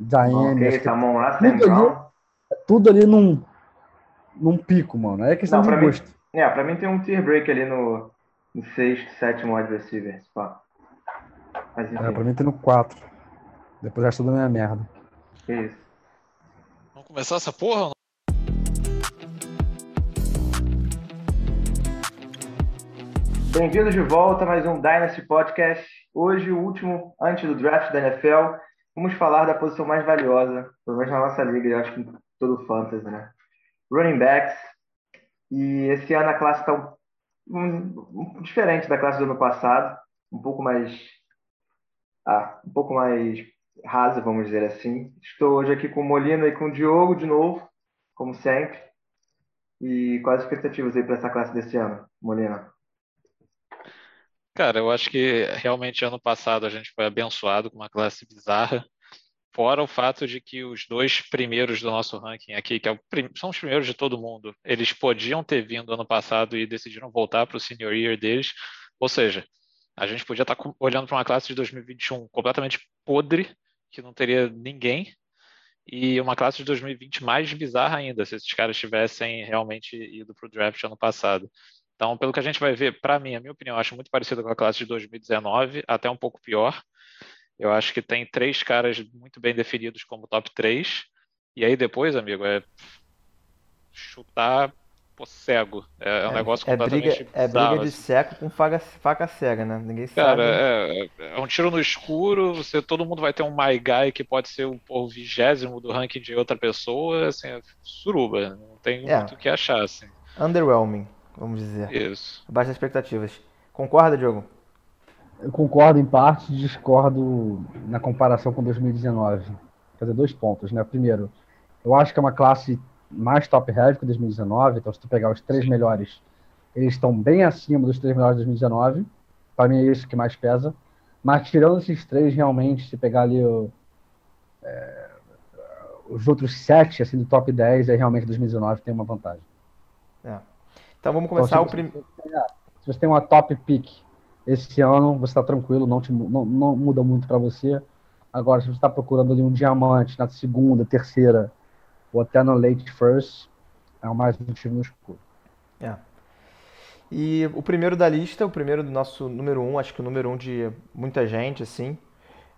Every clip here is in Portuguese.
Diane. Ok, Samon lá, Sam Brown. Tudo ali num, num pico, mano. É questão Não, de pra mim- gosto. É, pra mim tem um tier break ali no, no sexto, sétimo wide receiver. Pá. Mas enfim, É, pra mim tem no 4. Depois já tudo é minha merda. que isso. Vamos começar essa porra? ou não? Bem-vindos de volta a mais um Dynasty Podcast. Hoje, o último antes do draft da NFL. Vamos falar da posição mais valiosa, pelo menos na nossa liga, eu acho que em todo o fantasy, né? Running backs. E esse ano a classe está um, um- diferente da classe do ano passado, um pouco mais, ah, um pouco mais rasa, vamos dizer assim. Estou hoje aqui com Molina e com Diogo de novo, como sempre. E quais as expectativas aí para essa classe desse ano, Molina? Cara, eu acho que realmente ano passado a gente foi abençoado com uma classe bizarra. Fora o fato de que os dois primeiros do nosso ranking aqui, que é são os primeiros de todo mundo, eles podiam ter vindo ano passado e decidiram voltar para o senior year deles. Ou seja, a gente podia estar com- olhando para uma classe de 2021 completamente podre, que não teria ninguém, e uma classe de 2020 mais bizarra ainda, se esses caras tivessem realmente ido para o draft ano passado. Então, pelo que a gente vai ver, para mim, a minha opinião, eu acho muito parecido com a classe de 2019, até um pouco pior. Eu acho que tem três caras muito bem definidos como top 3. E aí depois, amigo, é chutar pô, cego. É, é um negócio é completamente briga, é briga de assim. seco com faca, faca cega, né? Ninguém Cara, sabe. é, é um tiro no escuro, você, todo mundo vai ter um My Guy que pode ser o, o vigésimo do ranking de outra pessoa, assim, é suruba, não tem É. muito o que achar, assim. Underwhelming, vamos dizer. Isso. Abaixo das expectativas. Concorda, Diogo? Eu concordo em parte, discordo na comparação com 2019. Vou fazer dois pontos, né? Primeiro, eu acho que é uma classe mais top heavy que 2019, então se tu pegar os três melhores, eles estão bem acima dos três melhores de 2019. Para mim é isso que mais pesa. Mas tirando esses três, realmente, se pegar ali o- é, os outros sete, assim, do top 10, aí realmente 2019 tem uma vantagem. Então vamos Então, começar se, o primeiro. se você tem uma top pick esse ano, você está tranquilo, não, te não, não muda muito para você. Agora, se você está procurando ali um diamante na segunda, terceira, ou até no late first, é o mais um tiro no escuro. E o primeiro da lista, o primeiro do nosso número um, acho que o número um de muita gente, assim,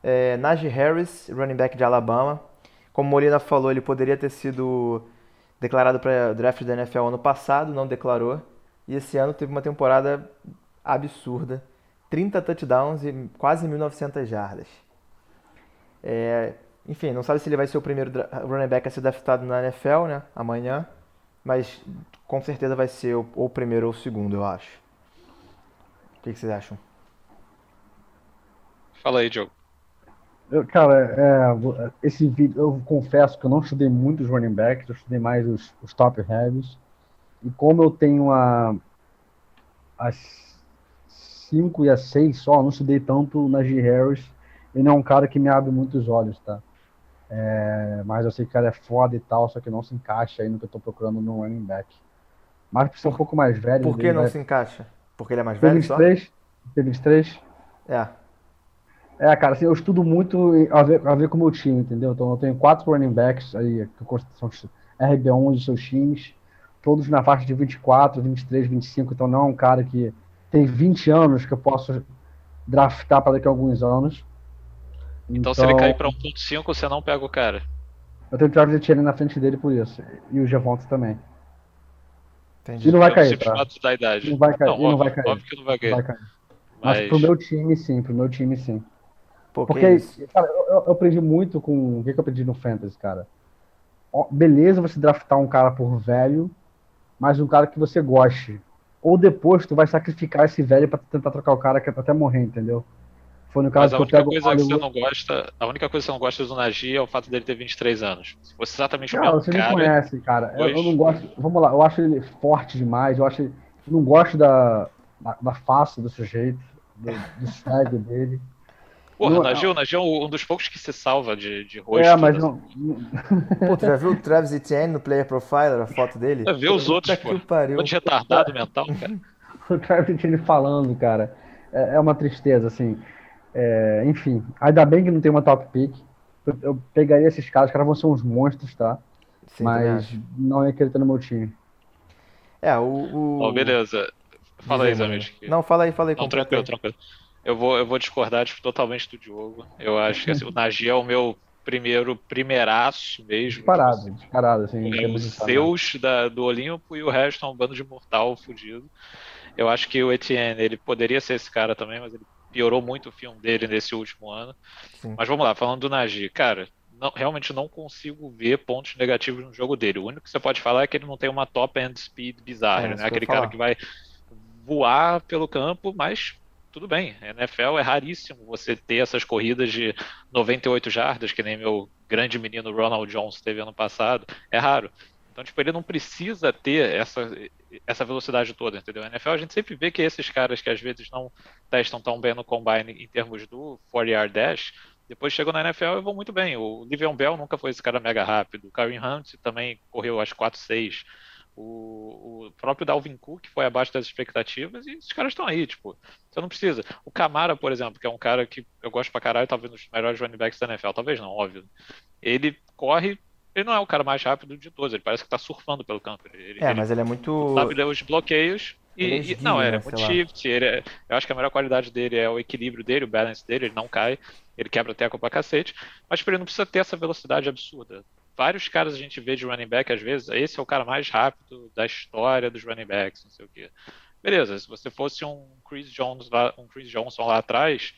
é Najee Harris, running back de Alabama. Como Molina falou, ele poderia ter sido declarado para draft da NFL ano passado, não declarou. E esse ano teve uma temporada absurda. 30 touchdowns e quase 1.900 jardas. É, enfim, não sabe se ele vai ser o primeiro running back a ser draftado na NFL, né? Amanhã. Mas com certeza vai ser o, o primeiro ou o segundo, eu acho. O que, que vocês acham? Fala aí, Diogo. Eu, cara, é, vo- esse vídeo, eu confesso que eu não estudei muito os running backs, eu estudei mais os, os top heavies. E como eu tenho a, as 5 e as 6 só, eu não estudei tanto na G. Harris. Ele não é um cara que me abre muitos olhos, tá? É, mas eu sei que o cara é foda e tal, só que não se encaixa aí no que eu tô procurando no running back. Mas por ser um pouco mais velho, Por que não vai- se encaixa? Porque ele é mais velho só? 23? Tem 23? É. É, cara, assim, eu estudo muito a ver, a ver com o meu time, entendeu? Então eu tenho quatro running backs aí, que são os RB11 de seus times, todos na faixa de 24, 23, 25, então não é um cara que tem 20 anos que eu posso draftar para daqui a alguns anos. Então, se ele cair para 1.5, você não pega o cara. Eu tenho o Travis Etienne na frente dele por isso, e o Javonte também. Entendi. E não vai cair, tá? da idade. Não vai cair, Não, não óbvio, vai cair. óbvio que não vai cair. Vai cair. Mas Mas, pro meu time, sim, pro meu time, sim. Pô, que Porque, cara, eu, eu- aprendi muito com. O que, que eu aprendi no Fantasy, cara? Beleza você draftar um cara por velho, mas um cara que você goste. Ou depois tu vai sacrificar esse velho pra tentar trocar o cara que é até morrer, entendeu? Foi no mas caso a que eu única o coisa que você não gosta, a única coisa que você não gosta do Nagy é o fato dele ter 23 anos. Se fosse exatamente o Cara, mesmo você me cara, conhece, cara. Eu, eu não gosto. Vamos lá, eu acho ele forte demais. Eu acho. ele- eu não gosto da, da, da face do sujeito, do, do swag dele. Porra, não- o Nagy, o Nagy é um dos poucos que se salva de, de rosto. É, mas né? não. Pô, tu já viu o Travis Etienne no Player Profiler, a foto dele? Já vê os outros, pô. que pariu. Um de retardado mental, cara. o Travis Etienne falando, cara, é, é uma tristeza, assim. É, enfim, ainda bem que não tem uma top pick. Eu, eu pegaria esses caras, os caras vão ser uns monstros, tá? Sim, Mas não ia querer ter no meu time. É, o. o... Oh, beleza. Fala aí, Zamir. Não, fala aí, fala aí. Não, tranquilo, tranquilo. Eu vou, eu vou discordar tipo, totalmente do Diogo. Eu acho que assim, o Nagy é o meu primeiro primeiraço mesmo. Disparado, tipo, disparado, assim. É os seus da, do Olimpo e o resto é um bando de mortal fudido. Eu acho que o Etienne, ele poderia ser esse cara também, mas ele piorou muito o filme dele nesse último ano. Sim. Mas vamos lá, falando do Nagy, cara, não, realmente não consigo ver pontos negativos no jogo dele. O único que você pode falar é que ele não tem uma top end speed bizarra, é, né? Aquele cara que vai voar pelo campo, mas tudo bem. NFL é raríssimo você ter essas corridas de 98 jardas, que nem meu grande menino Ronald Jones teve ano passado. É raro. Então, tipo, ele não precisa ter essa, essa velocidade toda, entendeu? NFL a gente sempre vê que esses caras que às vezes não testam tão bem no combine em termos do 40-yard dash, depois chegam na NFL e vão muito bem. O Livion Bell nunca foi esse cara mega rápido. O Kareem Hunt também correu às 4-6. O, o, próprio Dalvin Cook foi abaixo das expectativas e esses caras estão aí, tipo, você não precisa. O Camara, por exemplo, que é um cara que eu gosto pra caralho, talvez um dos melhores running backs da NFL, talvez não, óbvio. Ele corre, ele não é o cara mais rápido de todos, ele parece que tá surfando pelo campo. Ele, é, ele, mas ele é muito. Sabe ler os bloqueios e, é e, não, é, é muito shift. Ele é, eu acho que a melhor qualidade dele é o equilíbrio dele, o balance dele, ele não cai, ele quebra teco pra cacete, mas ele não precisa ter essa velocidade absurda. Vários caras a gente vê de running back, às vezes, esse é o cara mais rápido da história dos running backs, não sei o quê. Beleza, se você fosse um Chris, Jones lá, um Chris Johnson lá atrás,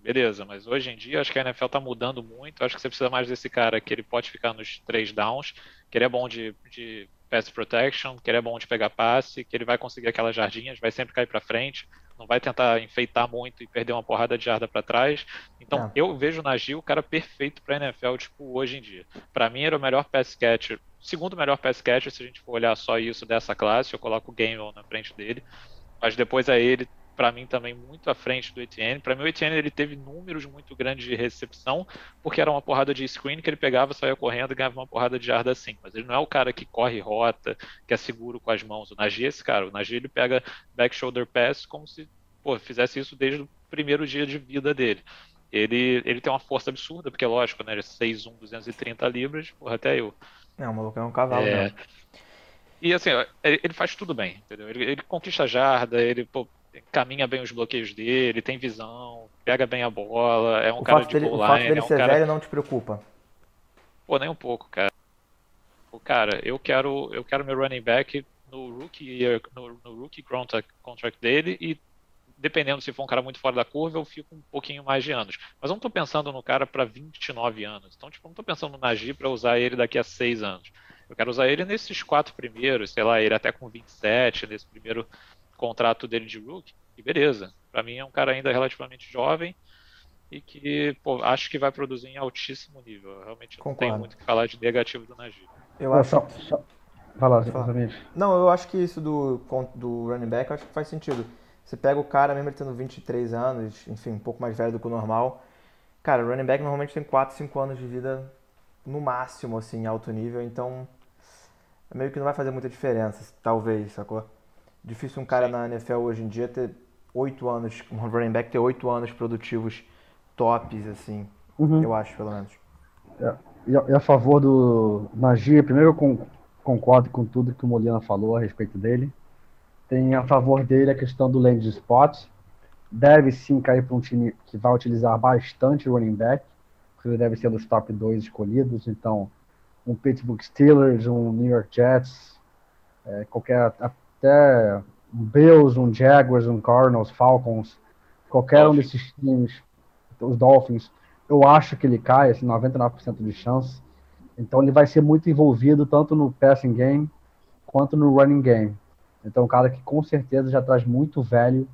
beleza, mas hoje em dia acho que a NFL tá mudando muito, acho que você precisa mais desse cara que ele pode ficar nos três downs, que ele é bom de, de pass protection, que ele é bom de pegar passe, que ele vai conseguir aquelas jardinhas, vai sempre cair para frente, não vai tentar enfeitar muito e perder uma porrada de jarda para trás. Então, é. eu vejo na Gil o cara perfeito para NFL, tipo, hoje em dia. Para mim, era o melhor pass catcher, segundo melhor pass catcher, se a gente for olhar só isso dessa classe, eu coloco o Gamewell na frente dele. Mas depois é ele para mim também muito à frente do Etienne. Para mim o Etienne ele teve números muito grandes de recepção, porque era uma porrada de screen que ele pegava, saía correndo e ganhava uma porrada de jarda assim. Mas ele não é o cara que corre rota, que é seguro com as mãos. O Nagy é esse cara. O Nagy ele pega back shoulder pass como se pô, fizesse isso desde o primeiro dia de vida dele. Ele, ele tem uma força absurda, porque lógico, né? Ele é 6'1", 230 libras, porra, até eu. É, o maluco é um cavalo, é... né? E assim, ele faz tudo bem, entendeu? Ele, ele conquista a jarda, ele pô, caminha bem os bloqueios dele, tem visão, pega bem a bola, é um o cara de dele, goal line. O fato dele é um ser cara... velho não te preocupa? Pô, nem um pouco, cara. Pô, cara, eu quero, eu quero meu running back no rookie year, no, no rookie contract, contract dele e dependendo se for um cara muito fora da curva, eu fico um pouquinho mais de anos. Mas eu não estou pensando no cara para 29 anos. Então, tipo, não estou pensando no Nagy para usar ele daqui a 6 anos. Eu quero usar ele nesses quatro primeiros, sei lá, ele até com 27, nesse primeiro contrato dele de rookie, e beleza. Para mim é um cara ainda relativamente jovem e que pô, acho que vai produzir em altíssimo nível. Eu realmente Concordo. não tenho muito o que falar de negativo do Najee. Eu acho. Só, só... Vai lá, Não, eu acho que isso do, do running back acho que faz sentido. Você pega o cara, mesmo ele tendo 23 anos, enfim, um pouco mais velho do que o normal. Cara, o running back normalmente tem 4, 5 anos de vida no máximo, assim, em alto nível, então meio que não vai fazer muita diferença, talvez, sacou? Difícil um cara na NFL hoje em dia ter oito anos, um running back ter oito anos produtivos tops, assim. Uhum. Eu acho, pelo menos. É, e, a, favor do Nagy, primeiro eu concordo com tudo que o Molina falou a respeito dele. Tem a favor dele a questão do land spot. Deve sim cair para um time que vai utilizar bastante running back, porque ele deve ser dos top 2 escolhidos. Então, um Pittsburgh Steelers, um New York Jets, é, qualquer até um Bills, um Jaguars, um Cardinals, Falcons, qualquer um desses times, os Dolphins, eu acho que ele cai, assim, 99% de chance. Então ele vai ser muito envolvido tanto no passing game quanto no running game. Então um cara que com certeza já traz muito velho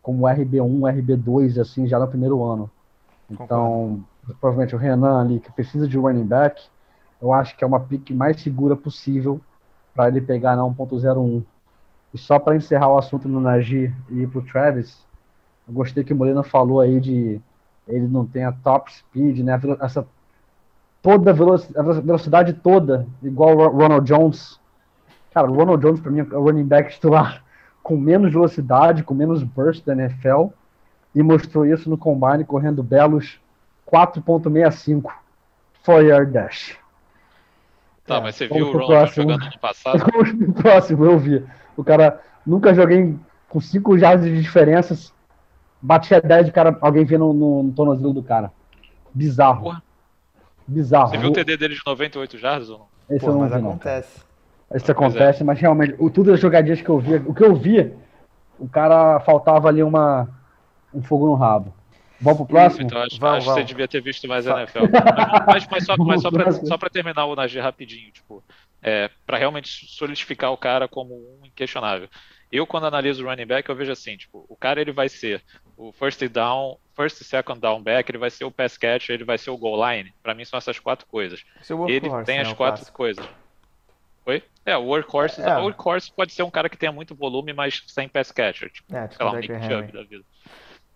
como RB1, RB2 assim já no primeiro ano. Então, Concordo. provavelmente o Renan ali que precisa de running back, eu acho que é uma pick mais segura possível para ele pegar na 1.01. E só para encerrar o assunto no Nagy e ir pro Travis, eu gostei que o Molina falou aí de ele não tem a top speed, né? Essa toda a velocidade toda, igual o Ronald Jones. Cara, o Ronald Jones para mim é o running back titular com menos velocidade, com menos burst da NFL e mostrou isso no combine correndo belos 4.65. 4 yard dash. Tá, mas você vamos viu o Ronald próximo. jogando no passado? Vamos pro próximo, eu vi. O cara nunca joguei com 5 jardas de diferenças. Batia 10 de cara, alguém via no, no, no tornozelo do cara. Bizarro. Porra. Bizarro. Você viu o TD dele de 98 jardas ou não? Esse Pô, eu não mas vi, não. acontece. Isso é. acontece, mas realmente, o, tudo as jogadinhas que eu vi, o que eu vi, o cara faltava ali uma, um fogo no rabo. Vamos pro próximo? Então acho, Vamos, acho que você devia ter visto mais Fa- NFL. Mas, mas só, mas só, pra, só pra terminar o Najee rapidinho, tipo, é, para realmente solidificar o cara como um inquestionável. Eu, quando analiso o running back, eu vejo assim, tipo, o cara ele vai ser o first down, first e second down back, ele vai ser o pass catcher, ele vai ser o goal line. Pra mim são essas quatro coisas. Ele tem né, as quatro clássico. coisas. Oi? É, o workhorse, É. o workhorse pode ser um cara que tenha muito volume, mas sem pass catcher, tipo, É, tipo sei lá, um Nick Chubb da vida.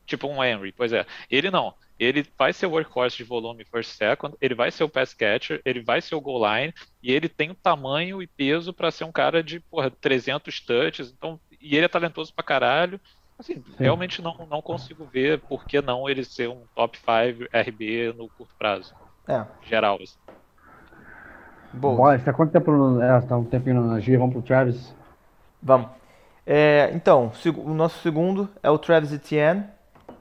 Tipo um Henry, pois é. Ele não. Ele vai ser o workhorse de volume first second, ele vai ser o pass catcher, ele vai ser o goal line, e ele tem o tamanho e peso pra ser um cara de, porra, 300 touches, então, e ele é talentoso pra caralho. Assim, realmente não, não consigo ver por que não ele ser um top 5 RB no curto prazo, É, geral. assim. boa. Bora, está quanto tempo no. É, tá um tempinho na G, vamos pro Travis. Vamos. É, então, o nosso segundo é o Travis Etienne.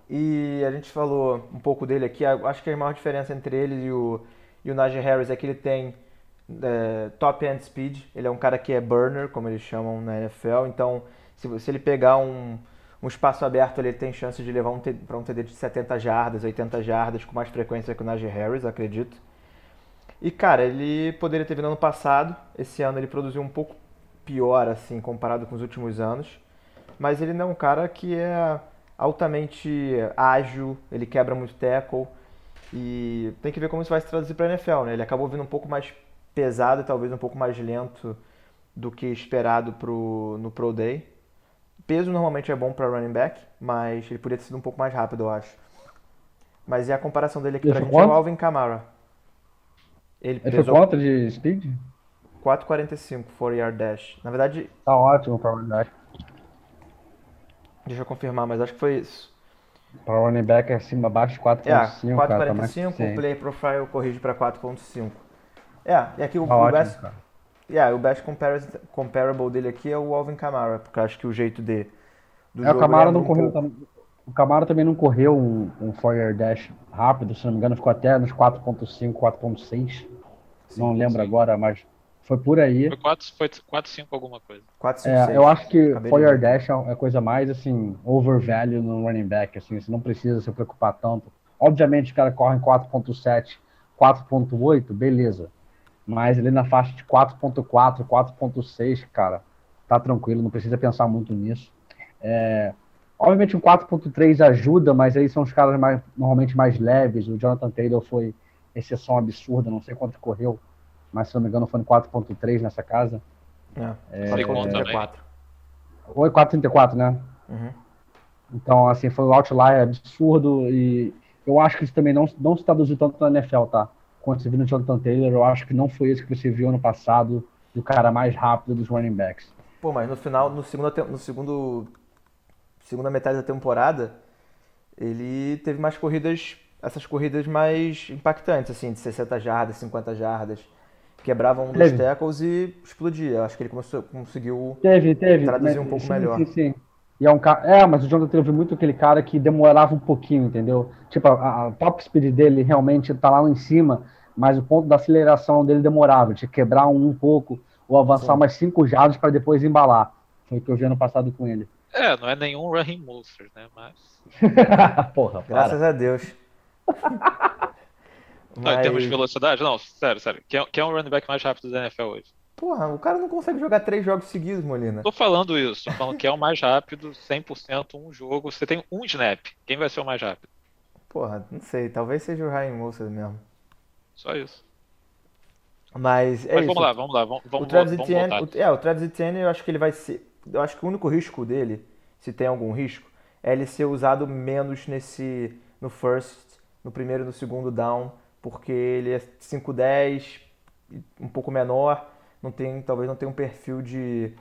E a gente falou um pouco dele aqui. Acho que a maior diferença entre ele e o, e o Najee Harris é que ele tem é, top end speed. Ele é um cara que é burner, como eles chamam na NFL. Então, se, se ele pegar um, um espaço aberto, ele tem chance de levar um para um TD de 70 jardas, 80 jardas com mais frequência que o Najee Harris, acredito. E cara, ele poderia ter vindo ano passado. Esse ano ele produziu um pouco pior, assim, comparado com os últimos anos. Mas ele não é um cara que é altamente ágil, ele quebra muito tackle. E tem que ver como isso vai se traduzir para a NFL, né? Ele acabou vindo um pouco mais pesado e talvez um pouco mais lento do que esperado pro, no Pro Day. Peso normalmente é bom para running back, mas ele poderia ter sido um pouco mais rápido, eu acho. Mas e a comparação dele aqui foi gente é o quanto? Alvin Kamara. Ele Ele foi pesou contra de speed? 4,45 4 yard dash. Na verdade, Tá ótimo para running back. Deixa eu confirmar, mas acho que foi isso. Para running back é acima, abaixo de 4.5, É, cara. Tá mais que 4,45, o suficiente. play profile corrige para 4,5. É, e aqui o, Tá o ótimo, best, cara. yeah, o best comparable dele aqui é o Alvin Kamara, porque eu acho que o jeito de do É, o não um correu pouco. O Camara também não correu um, um 4 dash rápido, se não me engano, ficou até nos 4.5, 4.6. Não lembro sim. agora, mas foi por aí. Foi 4, foi 4 5 alguma coisa. 4,56. É, eu acho que Acabei 4 ver. dash é a coisa mais assim, overvalue no running back, assim, você não precisa se preocupar tanto. Obviamente, o cara corre em 4.7, 4.8, beleza. Mas ali na faixa de 4.4, 4.6, cara, tá tranquilo, não precisa pensar muito nisso. É, obviamente um 4.3 ajuda, mas aí são os caras mais, normalmente mais leves. O Jonathan Taylor foi exceção absurda, não sei quanto correu, mas se não me engano foi no 4.3 nessa casa. É, Second 4,34. Ou 4.34, né? Uhum. Então, assim, foi um outlier absurdo e eu acho que isso também não, não se traduziu tanto na NFL, tá? Quando você viu no Jonathan Taylor, eu acho que não foi isso que você viu ano passado do cara mais rápido dos running backs. Pô, mas no final, no segundo, no segundo segunda metade da temporada, ele teve mais corridas, essas corridas mais impactantes, assim, de 60 jardas, 50 jardas, quebravam um dos Teve. tackles e explodia. Acho que ele começou, conseguiu Teve, teve. Traduzir um pouco sim, melhor. Sim, sim. E é, um ca... é, mas o Jonathan Taylor foi muito aquele cara que demorava um pouquinho, entendeu? Tipo, a, a top speed dele realmente tá lá em cima, mas o ponto da aceleração dele demorava, tinha que quebrar um, um pouco, ou avançar Sim. mais cinco jardas para depois embalar. Foi o que eu vi ano passado com ele. É, não é nenhum Raheem Mostert, né? Mas. Porra, para. Graças a Deus. Não, em termos de Mas, velocidade, não, sério, sério. Quem é, quem é o running back mais rápido da NFL hoje? porra, o cara não consegue jogar três jogos seguidos, Molina. Tô falando isso, tô falando que é o mais rápido, 100% um jogo. Você tem um snap. Quem vai ser o mais rápido? Porra, não sei, talvez seja o Ryan Mostert mesmo. Só isso. Mas é Mas isso. vamos lá, vamos lá, vamos, O vamos, Travis vamos Etienne, voltar. o, é, o Travis Etienne, eu acho que ele vai ser. Eu acho que o único risco dele, se tem algum risco, é ele ser usado menos nesse no first, no primeiro e no segundo down, porque ele é 5'10, um pouco menor, não tem, talvez não tenha um perfil de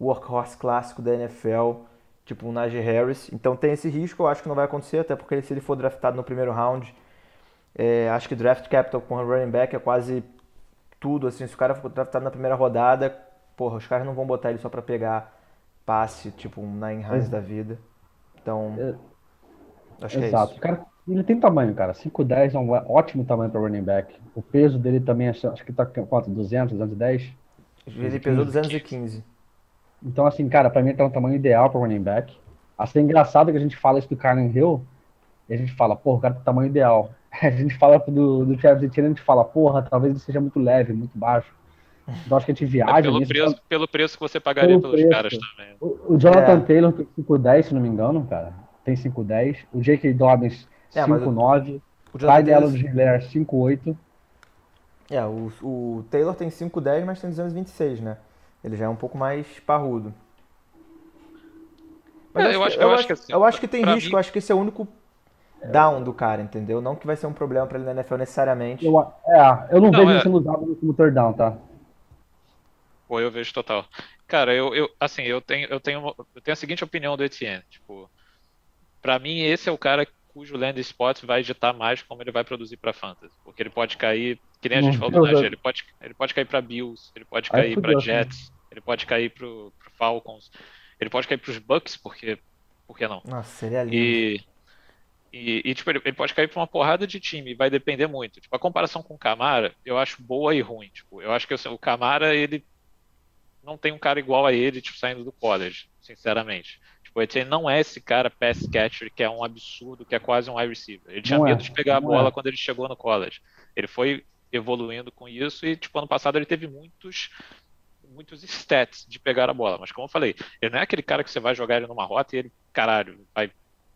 workhorse clássico da NFL, tipo o Najee Harris. Então tem esse risco, eu acho que não vai acontecer, até porque se ele for draftado no primeiro round, É, acho que draft capital com running back é quase tudo. Assim, se o cara for draftado na primeira rodada, porra, os caras não vão botar ele só pra pegar passe, tipo um Nine Hines da vida. Então, É, acho que é Exato. isso. O cara, ele tem tamanho, cara. 5'10 é um ótimo tamanho para running back. O peso dele também, acho, acho que tá com quanto? 200, 210? Ele pesou 215. Então, assim, cara, pra mim tá um tamanho ideal para running back. Assim, é engraçado que a gente fala isso do Kylan Hill e a gente fala, porra, o cara tem tamanho ideal. A gente fala do, do Travis Etienne, a gente fala, porra, talvez ele seja muito leve, muito baixo. Então acho que a gente É viaja pelo, nisso. preço, pelo preço que você pagaria Pelo pelos preço. caras também. O, o Jonathan É. Taylor tem 5'10, se não me engano, cara. Tem 5'10. O J.K. Dobbins, É, mas o- 5'9. O Ty Jonathan Della Taylor, Giller, 5'8. é, o, o Taylor tem 5'10, mas tem 226, né? Ele já é um pouco mais parrudo. Mas É, eu acho- eu acho que assim, eu acho que tem risco, mim- eu acho que esse é o único down do cara, entendeu? Não que vai ser um problema pra ele na NFL necessariamente. Eu, é, eu não, Não, vejo é. ele sendo usado como third down, tá? Pô, eu vejo total. Cara, eu, eu assim, eu tenho, eu tenho, eu tenho a seguinte opinião do Etienne, tipo, pra mim esse é o cara cujo landing spot vai ditar mais como ele vai produzir pra fantasy, porque ele pode cair, que nem a gente Hum, falou do ele pode, ele pode cair pra Bills, ele pode cair pra fudeu, Jets, ele pode cair pro, pro Falcons, ele pode cair pros Bucks, porque, por que não? Nossa, seria lindo. E, e, e, tipo, ele, ele pode cair pra uma porrada de time, vai depender muito. Tipo, a comparação com o Camara, eu acho boa e ruim. Tipo, eu acho que assim, o Camara, ele não tem um cara igual a ele, tipo, saindo do college, sinceramente. Tipo, o Etienne não é esse cara pass catcher que é um absurdo, que é quase um wide receiver. Ele tinha Não é, medo de pegar a bola é. quando ele chegou no college. Ele foi evoluindo com isso e, tipo, ano passado ele teve muitos muitos stats de pegar a bola, mas como eu falei, ele não é aquele cara que você vai jogar ele numa rota e ele, caralho, vai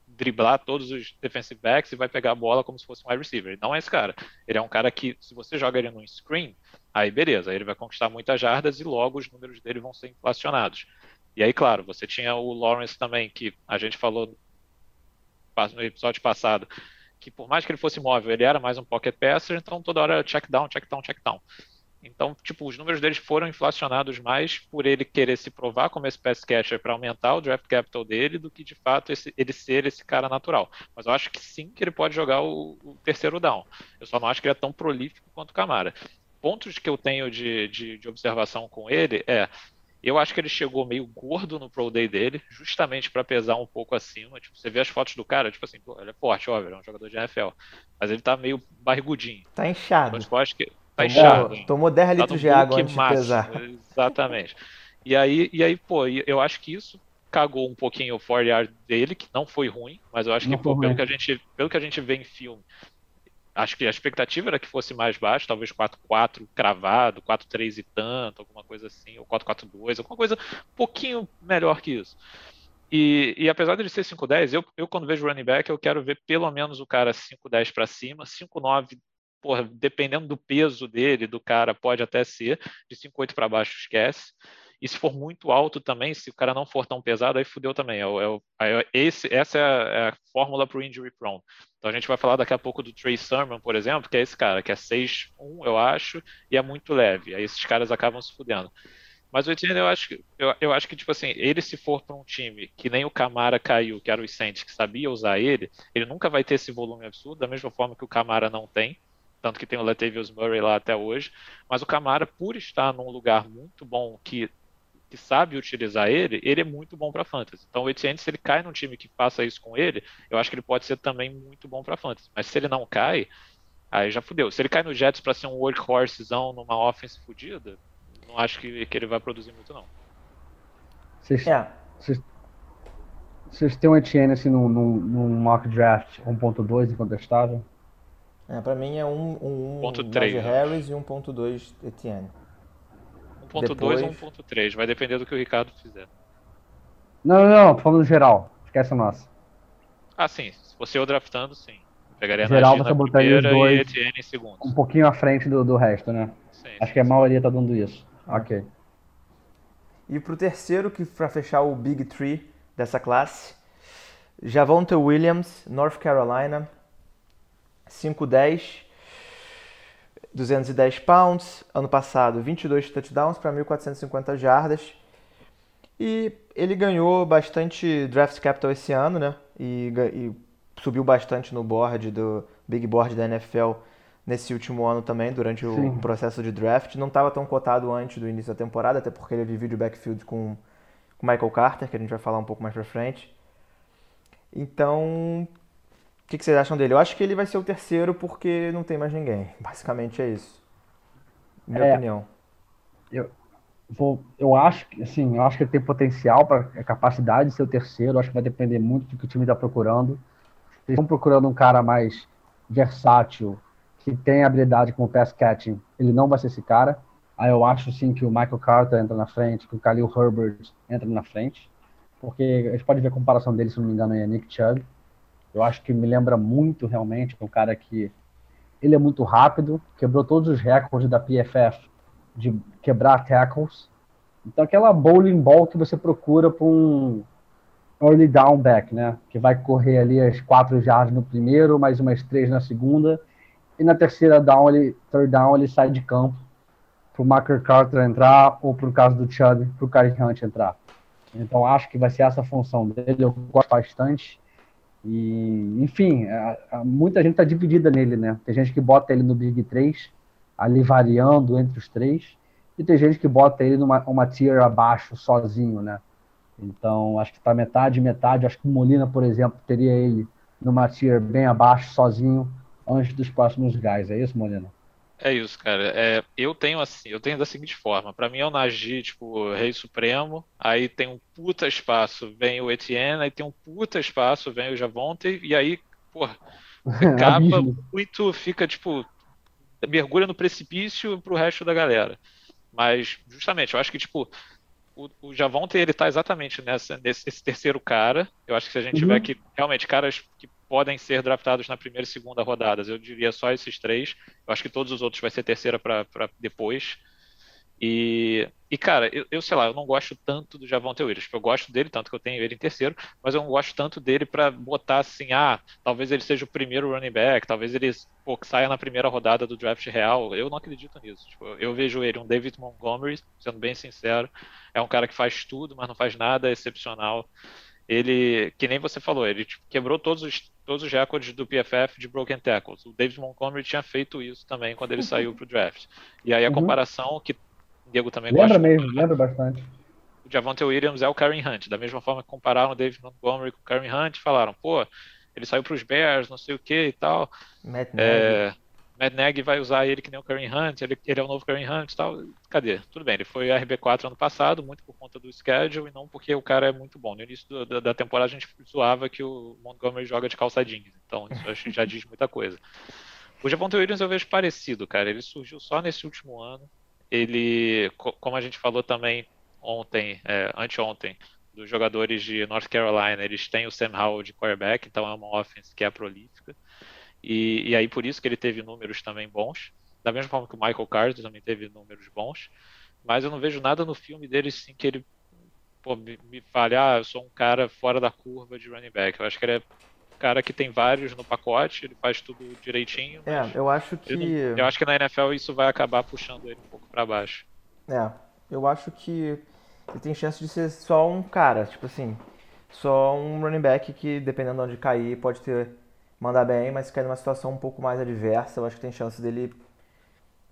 driblar todos os defensive backs e vai pegar a bola como se fosse um wide receiver. Ele não é esse cara. Ele é um cara que, se você joga ele num screen, aí beleza, ele vai conquistar muitas jardas e logo os números dele vão ser inflacionados. E aí, claro, você tinha o Lawrence também, que a gente falou no episódio passado, que por mais que ele fosse móvel, ele era mais um pocket passer, então toda hora check down, check down, check down. Então, tipo, os números deles foram inflacionados mais por ele querer se provar como esse pass catcher para aumentar o draft capital dele do que de fato esse- ele ser esse cara natural. Mas eu acho que sim que ele pode jogar o, o terceiro down. Eu só não acho que ele é tão prolífico quanto o Camara. Pontos que eu tenho de, de, de observação com ele é. Eu acho que ele chegou meio gordo no Pro Day dele, justamente para pesar um pouco acima. Tipo, você vê as fotos do cara, tipo assim, pô, ele é forte, óbvio, ele é um jogador de NFL. Mas ele tá meio barrigudinho. Tá inchado. Então, eu acho que tá Tomou, inchado. hein? tomou 10 Tá litros no de água antes de máximo, pesar. Exatamente. E aí, e aí, pô, eu acho que isso cagou um pouquinho o 4 yard dele, que não foi ruim, mas eu acho Não que pô, pelo que a gente, pelo que a gente vê em filme, acho que a expectativa era que fosse mais baixo, talvez 4-4 cravado, 4-3 e tanto, alguma coisa assim, ou 4-4-2, alguma coisa um pouquinho melhor que isso. E, e apesar dele ser 5-10, eu, eu quando vejo running back, eu quero ver pelo menos o cara 5-10 para cima, 5-9 porra, dependendo do peso dele, do cara, pode até ser, de 5,8 para baixo, esquece. E se for muito alto também, se o cara não for tão pesado, aí fudeu também. É, é é esse, essa é a, é a fórmula para o injury prone. Então a gente vai falar daqui a pouco do Trey Sermon, por exemplo, que é esse cara, que é 6'1, eu acho, e é muito leve. Aí esses caras acabam se fudendo. Mas o Etienne, eu acho que, eu, eu acho que, tipo assim, ele se for para um time que nem o Camara caiu, que era o Saints, que sabia usar ele, ele nunca vai ter esse volume absurdo, da mesma forma que o Camara não tem tanto que tem o Latavius Murray lá até hoje, mas o Camara, por estar num lugar muito bom que, que sabe utilizar ele, ele é muito bom para fantasy. Então o Etienne, se ele cai num time que faça isso com ele, eu acho que ele pode ser também muito bom para fantasy. Mas se ele não cai, aí já fudeu. Se ele cai no Jets para ser um workhorsezão numa offense fodida, não acho que, que ele vai produzir muito não. Vocês, É, vocês, vocês têm um Etienne assim num, num, num mock draft 1.2 incontestável? é, pra mim é um, um, um eu Harris e 1.2 Etienne. 1.2 Depois- ou 1.3, vai depender do que o Ricardo fizer. Não, não, não, tô falando geral. Esquece a nossa. Ah, sim, se fosse eu draftando, sim. Pegaria Geral, você botaria os e dois Etienne em segundo. Um pouquinho à frente do, do resto, né? Sim, Acho sim, que a sim. maioria tá dando isso. Ok. E pro terceiro, que pra fechar o Big Three dessa classe, Javonte Williams, North Carolina, 5'10", 210 pounds, ano passado 22 touchdowns para 1.450 jardas. E ele ganhou bastante draft capital esse ano, né? E, e subiu bastante no board do Big Board da NFL nesse último ano também, durante o Sim. processo de draft. Não estava tão cotado antes do início da temporada, até porque ele divide o backfield com o Michael Carter, que a gente vai falar um pouco mais pra frente. Então, o que, que vocês acham dele? Eu acho que ele vai ser o terceiro porque não tem mais ninguém. Basicamente é isso. Minha É. opinião. Vou, eu acho que assim, eu acho que ele tem potencial para capacidade de ser o terceiro. Eu acho que vai depender muito do que o time está procurando. Se eles estão procurando um cara mais versátil, que tem habilidade com o pass catching, ele não vai ser esse cara. Aí eu acho sim que o Michael Carter entra na frente, que o Khalil Herbert entra na frente, porque a gente pode ver a comparação dele, se não me engano, é Nick Chubb. Eu acho que me lembra muito realmente um cara que ele é muito rápido, quebrou todos os recordes da PFF de quebrar tackles. Então, aquela bowling ball que você procura para um early down back, né? Que vai correr ali as quatro jardas no primeiro, mais umas três na segunda. E na terceira down, ele, third down, ele sai de campo para o Michael Carter entrar ou, por caso do Chubb, para o Karim Hunt entrar. Então, acho que vai ser essa função dele. Eu gosto bastante. E, enfim, a- a- muita gente está dividida nele, né? Tem gente que bota ele no Big 3, ali variando entre os três, e tem gente que bota ele numa uma tier abaixo, sozinho, né? Então, acho que tá metade, metade. Acho que o Molina, por exemplo, teria ele numa tier bem abaixo, sozinho, antes dos próximos guys. É isso, Molina? É isso, cara. É, eu tenho assim, eu tenho da seguinte forma. Pra mim é o Najee, tipo, rei supremo. Aí tem um puta espaço, vem o Etienne. Aí tem um puta espaço, vem o Javonte. E aí, porra, acaba muito, fica tipo, mergulha no precipício pro resto da galera. Mas, justamente, eu acho que, tipo, o, o Javonte, ele tá exatamente nessa, nesse esse terceiro cara. Eu acho que se a gente Uhum. tiver que, realmente, caras que podem ser draftados na primeira e segunda rodadas, eu diria só esses três. Eu acho que todos os outros vai ser terceira para depois. E, e cara, eu, eu sei lá, eu não gosto tanto do Javonte Williams. Tipo, Eu gosto dele, tanto que eu tenho ele em terceiro, mas eu não gosto tanto dele para botar assim, ah, talvez ele seja o primeiro running back, talvez ele pô, saia na primeira rodada do draft real. Eu não acredito nisso. Tipo, eu vejo ele um David Montgomery, sendo bem sincero, é um cara que faz tudo, mas não faz nada excepcional. Ele, que nem você falou, ele tipo, quebrou todos os, todos os recordes do PFF de broken tackles. O David Montgomery tinha feito isso também quando ele saiu pro draft. E aí a Uhum. comparação que o Diego também Lembra gosta mesmo, lembra bastante. o Javonte Williams é o Karen Hunt. Da mesma forma que compararam o David Montgomery com o Karen Hunt, falaram, pô, ele saiu para os Bears, não sei o que e tal. Matt Nagy. É, Matt Nagy vai usar ele que nem o Karen Hunt, ele, ele é o novo Karen Hunt e tal. Cadê? Tudo bem, ele foi RB4 ano passado, muito por conta do schedule e não porque o cara é muito bom. No início do- da, da temporada a gente zoava que o Montgomery joga de calça jeans, então isso acho que já diz muita coisa. O Javonte Williams eu vejo parecido, cara. Ele surgiu só nesse último ano. Ele, co- como a gente falou também ontem, é, anteontem, dos jogadores de North Carolina, eles têm o Sam Howell de quarterback, então é uma offense que é prolífica. E, e aí por isso que ele teve números também bons. Da mesma forma que o Michael Carter também teve números bons. Mas eu não vejo nada no filme dele sim que ele pô, me, me fale, ah, eu sou um cara fora da curva de running back. Eu acho que ele é cara que tem vários no pacote, ele faz tudo direitinho. É, eu acho que. eu, não- eu acho que na NFL isso vai acabar puxando ele um pouco para baixo. É, eu acho que ele tem chance de ser só um cara, tipo assim, só um running back que, dependendo de onde cair, pode ter mandar bem, mas se cair numa situação um pouco mais adversa, eu acho que tem chance dele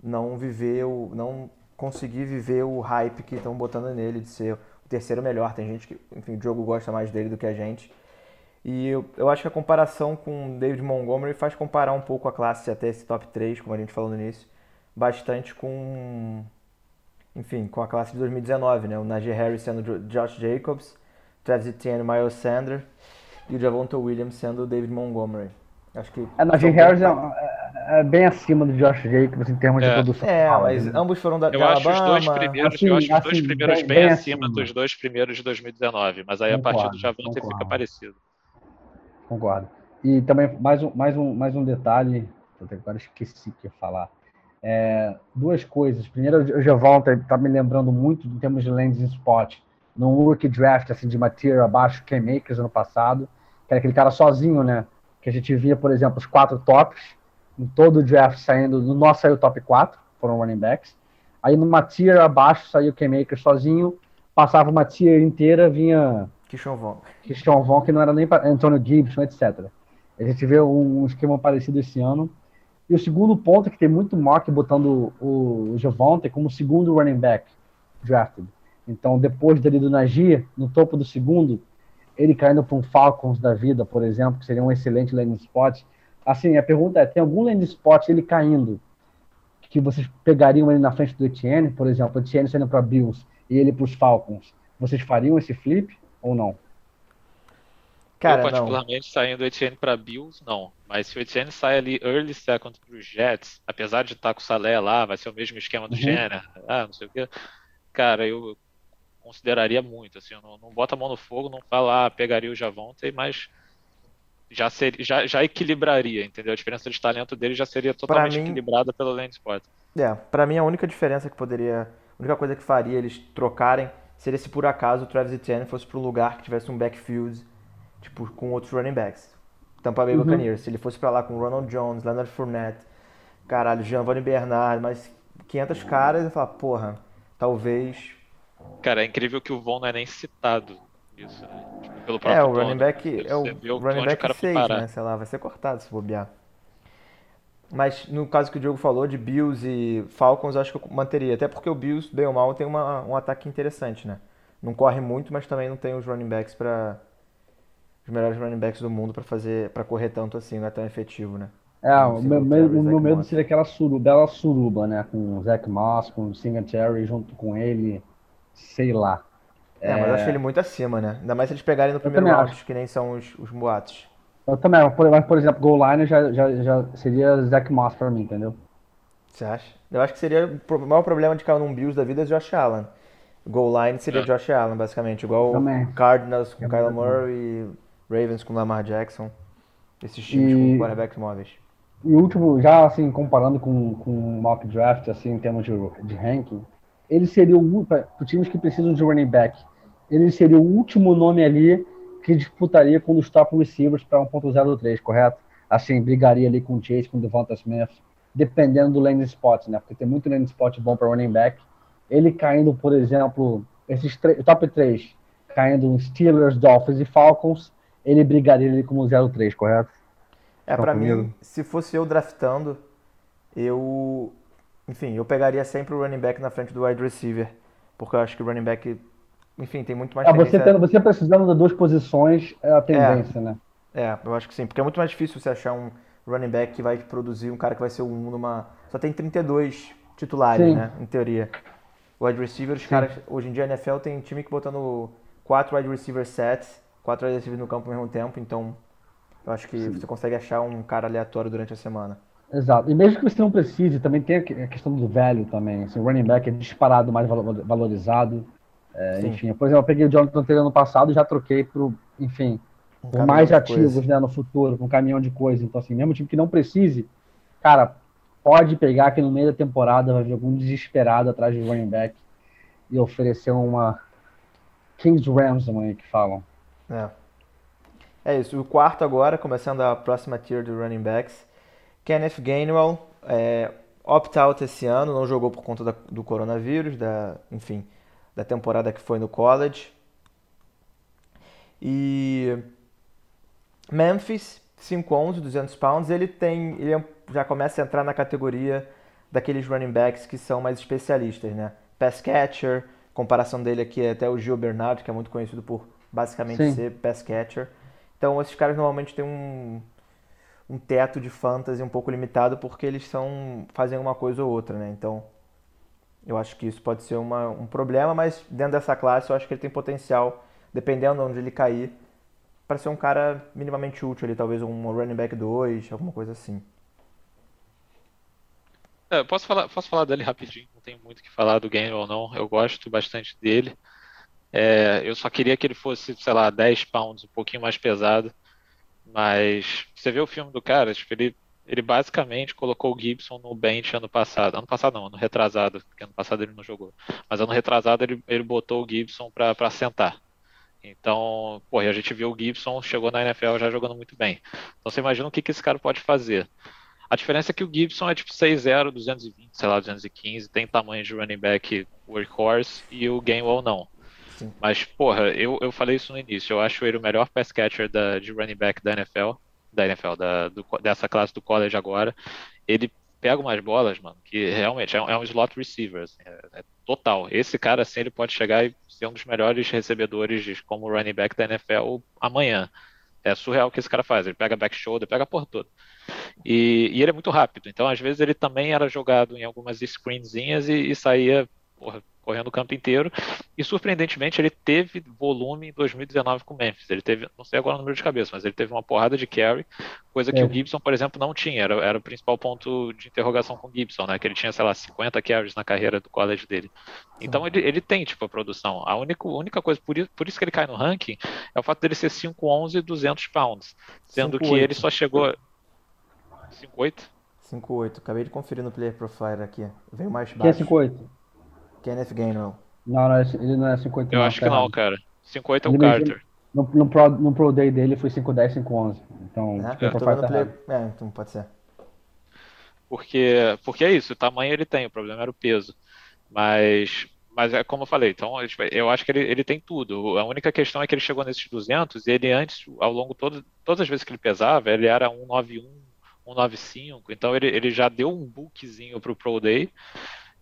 não viver o, não conseguir viver o hype que estão botando nele de ser o terceiro melhor. Tem gente que, enfim, o jogo gosta mais dele do que a gente. E eu, eu acho que a comparação com o David Montgomery faz comparar um pouco a classe até esse top 3, como a gente falou no início, bastante com enfim, com a classe de 2019, né? O Najee Harris sendo Jo- Josh Jacobs, Travis Etienne, Miles Sander e o Javonte Williams sendo o David Montgomery. Acho que É, Najee Harris é, é- é bem acima do Josh Jacobs em termos de É. produção. É, Fala, mas né? ambos foram da, de Eu acho os dois Alabama. primeiros, Assim, eu acho os dois assim, primeiros bem- bem, acima acima. dos dois primeiros de 2019, mas aí a partir do Concordo, Javonte fica concordo. parecido. Concordo. E também mais um, mais um, mais um detalhe, puta, agora esqueci que ia falar. É, duas coisas. Primeiro, o Javonte está me lembrando muito em termos de landing spot, num rookie draft assim, de uma tier abaixo, Ken Makers ano passado, que era aquele cara sozinho, né? Que a gente via, por exemplo, os quatro tops, em todo o draft saindo, no nosso saiu o top 4, foram running backs. Aí numa tier abaixo saiu o Ken Makers sozinho, passava uma tier inteira, vinha Keyshawn Vaughn. Christian Von, que não era nem para Antonio Gibson, etc. A gente vê um esquema parecido esse ano. E o segundo ponto é que tem muito mock botando o, o Javonte como segundo running back drafted. Então, depois dele do Najee, no topo do segundo, ele caindo para um Falcons da vida, por exemplo, que seria um excelente landing spot. Assim, a pergunta é: tem algum landing spot ele caindo que vocês pegariam ele na frente do Etienne, por exemplo, o Etienne saindo para Bills e ele para os Falcons? Vocês fariam esse flip ou não? Cara, eu, particularmente, não. saindo do Etienne para Bills, não. Mas se o Etienne sai ali early second para os Jets, apesar de estar com o Salé lá, vai ser o mesmo esquema do uhum. Jenner, ah, não sei o quê. Cara, eu consideraria muito. Assim, não, não bota a mão no fogo, não fala, ah, pegaria o Javonte, mas já, seria, já, já equilibraria, entendeu? A diferença de talento dele já seria totalmente mim, equilibrada pelo Land Spot. É, pra mim a única diferença que poderia. A única coisa que faria eles trocarem seria se por acaso o Travis Etienne fosse para um lugar que tivesse um backfield tipo, com outros running backs. Tampa Bay uhum. Buccaneers. Se ele fosse para lá com Ronald Jones, Leonard Fournette, caralho, Giovanni Bernard, mas 500 caras, eu falo, porra, talvez. Cara, é incrível que o Von não é nem citado isso, né? Tipo, pelo próprio é, o running back né? é o running back 6, né? Sei lá, vai ser cortado se bobear. Mas no caso que o Diogo falou de Bills e Falcons, acho que eu manteria. Até porque o Bills, bem ou mal, tem uma, um ataque interessante, né? Não corre muito, mas também não tem os running backs para os melhores running backs do mundo para fazer, para correr tanto assim, não é tão efetivo, né? É, o meu, o meu medo seria aquela suruba, bela suruba, né? Com o Zach Moss, com o Singletary junto com ele, sei lá. É, é, mas eu acho ele muito acima, né? Ainda mais se eles pegarem no primeiro round, que nem são os, os boatos. Eu também, mas por exemplo, goal line já, já, já seria Zach Moss pra mim, entendeu? Você acha? Eu acho que seria o maior problema de cair num Bills da vida é Josh Allen. Goal line seria é. Josh Allen, basicamente. Igual o Cardinals com Kyler Murray Ravens com Lamar Jackson, esses times e, com quarterbacks móveis. E o último, já assim, comparando com, com o mock draft, assim, em termos de, de ranking, ele seria o, para times que precisam de running back, ele seria o último nome ali que disputaria com os top receivers para 1.03, correto? Assim, brigaria ali com o Chase, com o Devonta Smith, dependendo do landing spot, né? Porque tem muito landing spot bom para running back. Ele caindo, por exemplo, esses top 3, caindo Steelers, Dolphins e Falcons, ele brigaria ali como 03, correto? É, para mim, se fosse eu draftando, eu. Enfim, eu pegaria sempre o running back na frente do wide receiver. Porque eu acho que o running back, enfim, tem muito mais. É, você, tendo, você precisando de duas posições, é a tendência, é, né? É, eu acho que sim. Porque é muito mais difícil você achar um running back que vai produzir um cara que vai ser um numa. Só tem 32 titulares, sim. né? Em teoria. Wide receiver, os caras. Hoje em dia a NFL tem time que botando 4 wide receiver sets quatro adesivos no campo ao mesmo tempo, então eu acho que Sim. você consegue achar um cara aleatório durante a semana. Exato. E mesmo que você não precise, também tem a questão do velho também. Assim, o running back é disparado mais valorizado. É, enfim, por exemplo, eu peguei o Jonathan Taylor ano passado e já troquei por, enfim, um por mais ativos né, no futuro, com um caminhão de coisa. Então, assim, mesmo time que não precise, cara, pode pegar que no meio da temporada vai vir algum desesperado atrás de running back e oferecer uma Kings Ransom que falam. É. É isso. O quarto agora, começando a próxima tier de running backs. Kenneth Gainwell, é, opt-out esse ano, não jogou por conta da, do coronavírus, da, enfim, da temporada que foi no college. E Memphis, 5'11", 200 pounds, ele tem, ele é, já começa a entrar na categoria daqueles running backs que são mais especialistas, né? Pass catcher, comparação dele aqui é até o Gil Bernard, que é muito conhecido por basicamente Sim. ser pass catcher. Então esses caras normalmente têm um, um teto de fantasy um pouco limitado porque eles são fazem uma coisa ou outra, né? Então eu acho que isso pode ser uma, um problema, mas dentro dessa classe eu acho que ele tem potencial, dependendo de onde ele cair, para ser um cara minimamente útil ali, talvez um running back 2, alguma coisa assim. É, posso falar, posso falar dele rapidinho, não tem muito o que falar do game ou não, eu gosto bastante dele. É, eu só queria que ele fosse, sei lá, 10 pounds, um pouquinho mais pesado. Mas você vê o filme do cara, tipo, ele, ele basicamente colocou o Gibson no bench ano passado. Ano passado não, ano retrasado, porque ano passado ele não jogou. Mas ano retrasado ele, ele botou o Gibson pra, pra sentar. Então, pô, a gente viu o Gibson, chegou na NFL já jogando muito bem. Então você imagina o que, que esse cara pode fazer. A diferença é que o Gibson é tipo 6'0, 220, sei lá, 215, tem tamanho de running back workhorse e o Gainwell não. Mas, porra, eu, eu falei isso no início. Eu acho ele o melhor pass catcher da, de running back da NFL. Da NFL, da, do, dessa classe do college agora. Ele pega umas bolas, mano, que realmente é um, é um slot receiver, assim, é, é, total. Esse cara, assim, ele pode chegar e ser um dos melhores recebedores como running back da NFL amanhã. É surreal o que esse cara faz. Ele pega back shoulder, pega a porra toda. E, e, ele é muito rápido. Então, às vezes, ele também era jogado em algumas screenzinhas e, e saía porra, correndo o campo inteiro. E surpreendentemente ele teve volume em 2019 com o Memphis. Ele teve, não sei agora o número de cabeça, mas ele teve uma porrada de carry, coisa que é. o Gibson, por exemplo, não tinha. Era, era o principal ponto de interrogação com o Gibson, né? Que ele tinha, sei lá, 50 carries na carreira do college dele. Então ele, ele tem, tipo, a produção. A única, única coisa, por isso, por isso que ele cai no ranking, é o fato dele ser 5'11 e 200 pounds. Sendo 5, que 8. ele só chegou. 5'8? 5'8. Acabei de conferir no player profile aqui. Veio mais baixo. Que é 5'8? Kenneth Gainwell. Não, não, ele não é 50 Eu não, acho que não, cara. 50 é o Carter. No, no, pro, no Pro Day dele foi 510, 511. Então, é, tipo, tá play... é, então pode ser. Porque, porque é isso, o tamanho ele tem, o problema era o peso. Mas, mas é como eu falei, então eu acho que ele, ele tem tudo. A única questão é que ele chegou nesses 200 e ele antes, ao longo todo, todas as vezes que ele pesava, ele era 191, 195, então ele, ele já deu um bookzinho pro Pro Day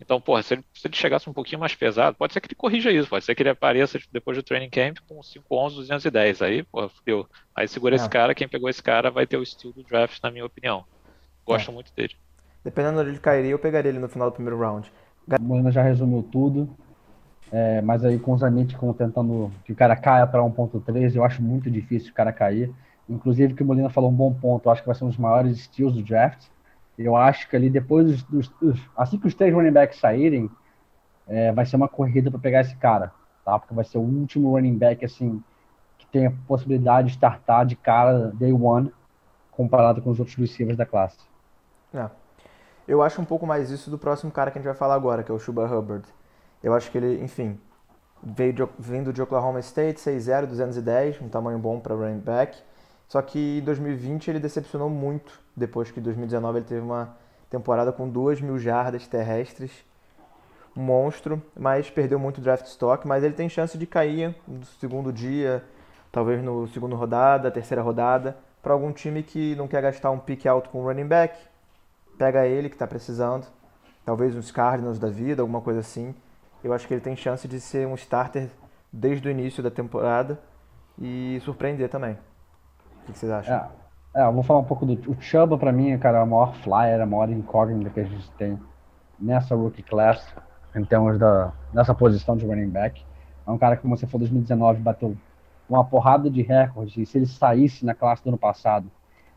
então, porra, se ele, se ele chegasse um pouquinho mais pesado, pode ser que ele corrija isso, pode ser que ele apareça depois do training camp com 5'11, 210. Aí, porra, fudeu. Aí segura é. esse cara, quem pegou esse cara vai ter o estilo do draft, na minha opinião. Gosto é. muito dele. Dependendo onde ele cairia, eu pegaria ele no final do primeiro round. O Moina já resumiu tudo. É, mas aí com os Amit tentando que o cara caia para 1.3, eu acho muito difícil o cara cair. Inclusive que o Molina falou um bom ponto, eu acho que vai ser um dos maiores estilos do draft. Eu acho que ali depois dos, dos, assim que os três running backs saírem, é, vai ser uma corrida para pegar esse cara, tá? Porque vai ser o último running back assim que tem a possibilidade de startar de cara day one comparado com os outros receivers da classe. É. Eu acho um pouco mais isso do próximo cara que a gente vai falar agora, que é o Chuba Hubbard. Eu acho que ele, enfim, veio de, vindo de Oklahoma State, 6'0", 210, um tamanho bom para running back. Só que em 2020 ele decepcionou muito, depois que em 2019 ele teve uma temporada com 2 mil jardas terrestres. Um monstro, mas perdeu muito draft stock. Mas ele tem chance de cair no segundo dia, talvez no segundo rodada, terceira rodada, para algum time que não quer gastar um pick alto com running back. Pega ele que está precisando. Talvez uns Cardinals da vida, alguma coisa assim. Eu acho que ele tem chance de ser um starter desde o início da temporada e surpreender também. O que vocês acham? É, é, eu vou falar um pouco do. O Chuba, pra mim, cara, é o maior flyer, a maior incógnita que a gente tem nessa rookie class, em termos da, dessa posição de running back. É um cara que, como você falou, 2019 bateu uma porrada de recordes, e se ele saísse na classe do ano passado,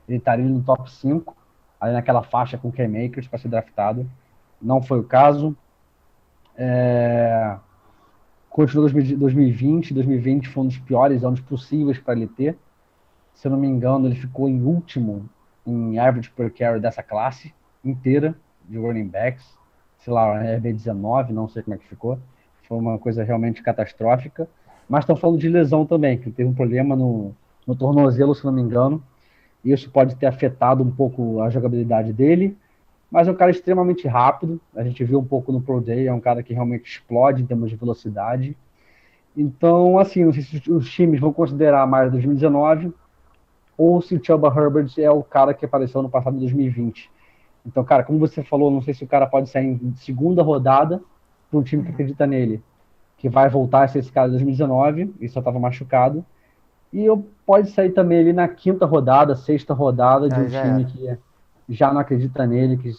ele estaria no top 5, ali naquela faixa com K-Makers para ser draftado. Não foi o caso. É... Continuou 2020, 2020 foi um dos piores anos possíveis para ele ter se eu não me engano, ele ficou em último em average per carry dessa classe inteira de running backs. Sei lá, RB19, não sei como é que ficou. Foi uma coisa realmente catastrófica. Mas estão falando de lesão também, que teve um problema no, no tornozelo, se não me engano. Isso pode ter afetado um pouco a jogabilidade dele. Mas é um cara extremamente rápido. A gente viu um pouco no Pro Day, é um cara que realmente explode em termos de velocidade. Então, assim, não sei se os times vão considerar mais 2019 ou se o Chuba Herbert é o cara que apareceu no passado de 2020. Então, cara, como você falou, não sei se o cara pode sair em segunda rodada para um time que acredita nele, que vai voltar a ser esse cara de 2019 e só estava machucado. E eu pode sair também ali na quinta rodada, sexta rodada de um time é. que já não acredita nele, que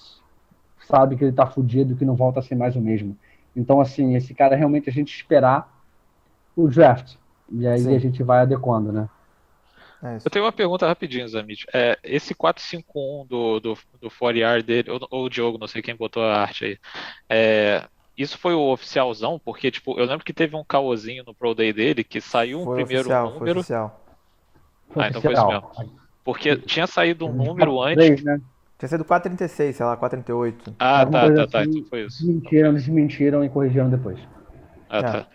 sabe que ele tá fudido, que não volta a ser mais o mesmo. Então, assim, esse cara realmente a gente esperar o draft. E aí Sim. a gente vai adequando, né? É eu tenho uma pergunta rapidinho, Zamit. É, esse 451 do, do, do 40 dele, ou, ou, o Diogo, não sei quem botou a arte aí, é, isso foi o oficialzão? Porque, tipo, eu lembro que teve um caosinho no Pro Day dele que saiu foi um primeiro oficial, número. Foi oficial. Ah, então foi isso mesmo. Porque tinha saído um número antes. Né? Tinha sido 436, sei lá, 438. Ah, tá, tá, tá. Então foi isso. Mentiram, desmentiram e corrigiram depois. Ah, tá.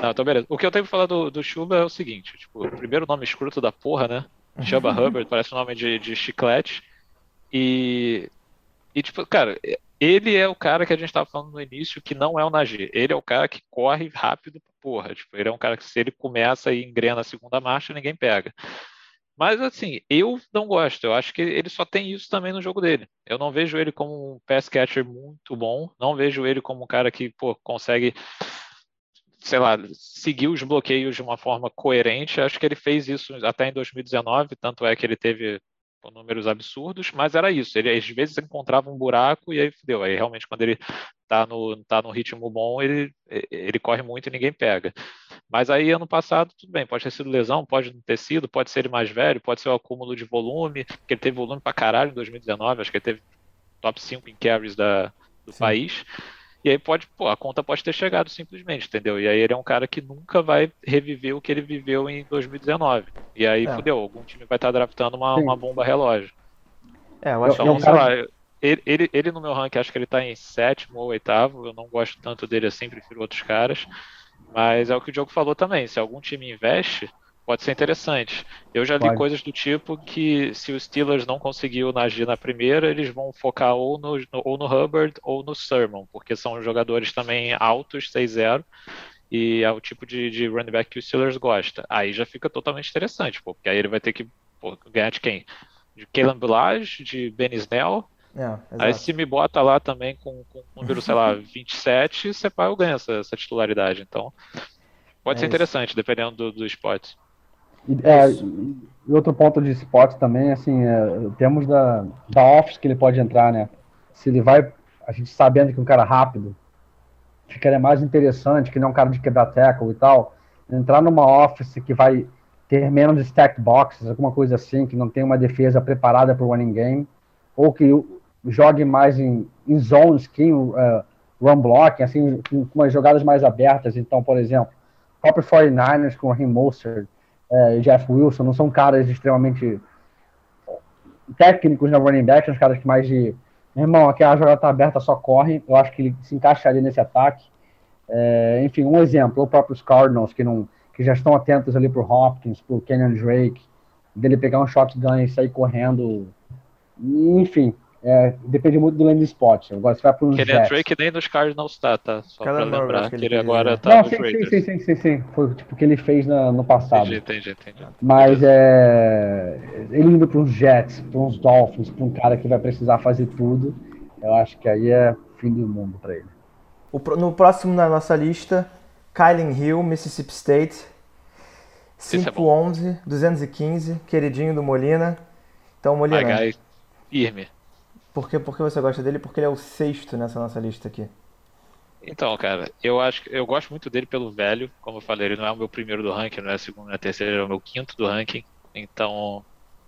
Não, então beleza. O que eu tenho pra falar do, do Chuba é o seguinte, tipo, o primeiro nome escroto da porra, né? Chuba Hubbard, parece um nome de, de chiclete. E, e, tipo, cara, ele é o cara que a gente tava falando no início que não é o Najee. Ele é o cara que corre rápido porra. Tipo, ele é um cara que se ele começa e engrena a segunda marcha, ninguém pega. Mas assim, eu não gosto. Eu acho que ele só tem isso também no jogo dele. Eu não vejo ele como um pass catcher muito bom. Não vejo ele como um cara que pô, consegue, sei lá, seguir os bloqueios de uma forma coerente. Acho que ele fez isso até em 2019. Tanto é que ele teve números absurdos, mas era isso. Ele às vezes encontrava um buraco e aí deu. Aí realmente quando ele tá no, tá no ritmo bom, ele, ele corre muito e ninguém pega. Mas aí ano passado, tudo bem, pode ter sido lesão, pode não ter sido, pode ser ele mais velho, pode ser o acúmulo de volume, porque ele teve volume pra caralho em 2019, acho que ele teve top 5 em carries da, do Sim. país. E aí pode, pô, a conta pode ter chegado simplesmente, entendeu? E aí ele é um cara que nunca vai reviver o que ele viveu em 2019. E aí, é. fudeu, algum time vai estar draftando uma, uma bomba relógio. É, eu acho então, que sei lá, ele, ele, ele, no meu ranking acho que ele tá em sétimo ou oitavo. Eu não gosto tanto dele assim, prefiro outros caras. Mas é o que o Diogo falou também. Se algum time investe, pode ser interessante. Eu já li pode. coisas do tipo que se os Steelers não conseguiu agir na primeira, eles vão focar ou no, ou no Hubbard ou no Sermon, porque são jogadores também altos, 6-0, e é o tipo de, de running back que os Steelers gosta. Aí já fica totalmente interessante, pô, porque aí ele vai ter que pô, ganhar de quem? De Kalen Billage, de Ben Snell, é, Aí se me bota lá também com, com número, sei lá, 27, você eu ganho essa, essa titularidade. Então, pode é ser isso. interessante, dependendo do, do esporte. É, e outro ponto de esporte também, assim, é, temos da, da office que ele pode entrar, né? Se ele vai, a gente sabendo que é um cara rápido, ficaria mais interessante, que não é um cara de quebrar tackle e tal, entrar numa office que vai ter menos stack boxes, alguma coisa assim, que não tem uma defesa preparada para o running game, ou que jogue mais em, em zone scheme, uh, run blocking, assim, com, com umas jogadas mais abertas. Então, por exemplo, próprio 49ers com o Raheem Mostert, uh, Jeff Wilson, não são caras extremamente técnicos na running back, são os caras que mais de irmão, aqui a jogada tá aberta, só corre. Eu acho que ele se encaixaria nesse ataque. É, enfim, um exemplo, o próprio Cardinals, que, não, que já estão atentos ali pro Hopkins, pro Kenyon Drake, dele pegar um shotgun e sair correndo. Enfim, é, depende muito do landing spot. Agora, você vai para um Kenny Jets. Drake nem nos Cardinals está, tá? Só para lembrar que ele, ele agora tá Não, sim, sim, sim, sim, sim, sim. Foi tipo o que ele fez na, no passado. Entendi, entendi, entendi. Mas é, ele indo para uns Jets, para uns Dolphins, para um cara que vai precisar fazer tudo, eu acho que aí é fim do mundo para ele. O, no próximo na nossa lista, Kylen Hill, Mississippi State. 5'11", é 215, queridinho do Molina. Então, Molina. Pagai firme. Por que, por que você gosta dele? Porque ele é o sexto nessa nossa lista aqui. Então, cara, eu acho eu gosto muito dele pelo velho, como eu falei, ele não é o meu primeiro do ranking, não é o segundo, não é o terceiro, é o meu quinto do ranking. Então,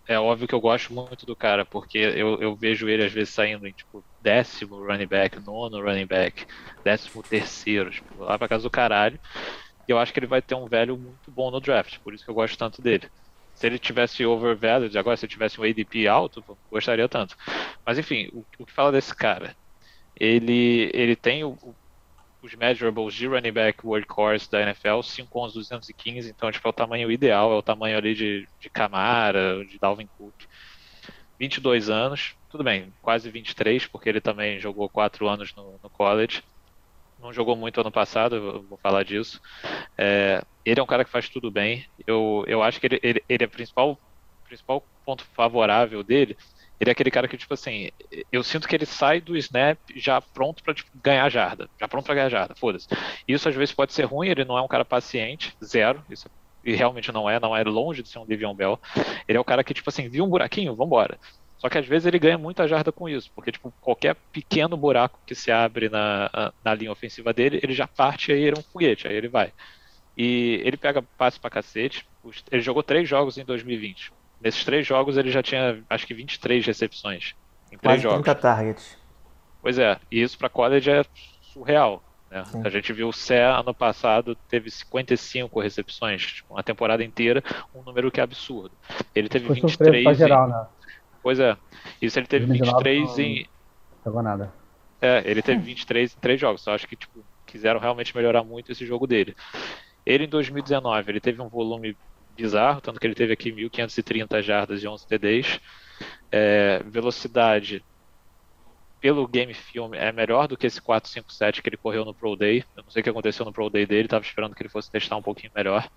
é óbvio que eu gosto muito do cara, porque eu, eu vejo ele às vezes saindo em tipo décimo running back, nono running back, décimo terceiro, tipo, lá pra casa do caralho. E eu acho que ele vai ter um velho muito bom no draft, por isso que eu gosto tanto dele se ele tivesse overvalued, agora se ele tivesse um ADP alto, gostaria tanto. Mas enfim, o, o que fala desse cara? Ele, ele tem o, os measurables de running back workhorse da NFL, 5'11", 215, então tipo, é o tamanho ideal, é o tamanho ali de, de Camara, de Dalvin Cook. 22 anos, tudo bem, quase 23, porque ele também jogou 4 anos no, no college não jogou muito ano passado, vou falar disso. É, ele é um cara que faz tudo bem. Eu, eu acho que ele, ele, ele é o principal, principal ponto favorável dele. Ele é aquele cara que, tipo assim, eu sinto que ele sai do snap já pronto para tipo, ganhar jarda. Já pronto para ganhar jarda, foda-se. Isso às vezes pode ser ruim, ele não é um cara paciente, zero. Isso, e realmente não é, não é longe de ser um Livion Bell. Ele é o cara que, tipo assim, viu um buraquinho, vambora. Só que às vezes ele ganha muita jarda com isso, porque tipo, qualquer pequeno buraco que se abre na, na linha ofensiva dele, ele já parte e aí ele é um foguete, aí ele vai. E ele pega passe pra cacete. Ele jogou três jogos em 2020. Nesses três jogos ele já tinha, acho que 23 recepções. Em três Quase jogos. 30 targets. Pois é, e isso para college é surreal. Né? A gente viu o Sé ano passado teve 55 recepções, tipo, uma temporada inteira, um número que é absurdo. Ele teve Foi 23 em... geral, né? Pois é. Isso ele teve 23 não, em. Jogou nada. É, ele teve 23 em 3 jogos. Só acho que, tipo, quiseram realmente melhorar muito esse jogo dele. Ele em 2019, ele teve um volume bizarro, tanto que ele teve aqui 1.530 jardas e 11 TDs. É, velocidade, pelo game film, é melhor do que esse 457 que ele correu no Pro Day. Eu não sei o que aconteceu no Pro Day dele, estava esperando que ele fosse testar um pouquinho melhor.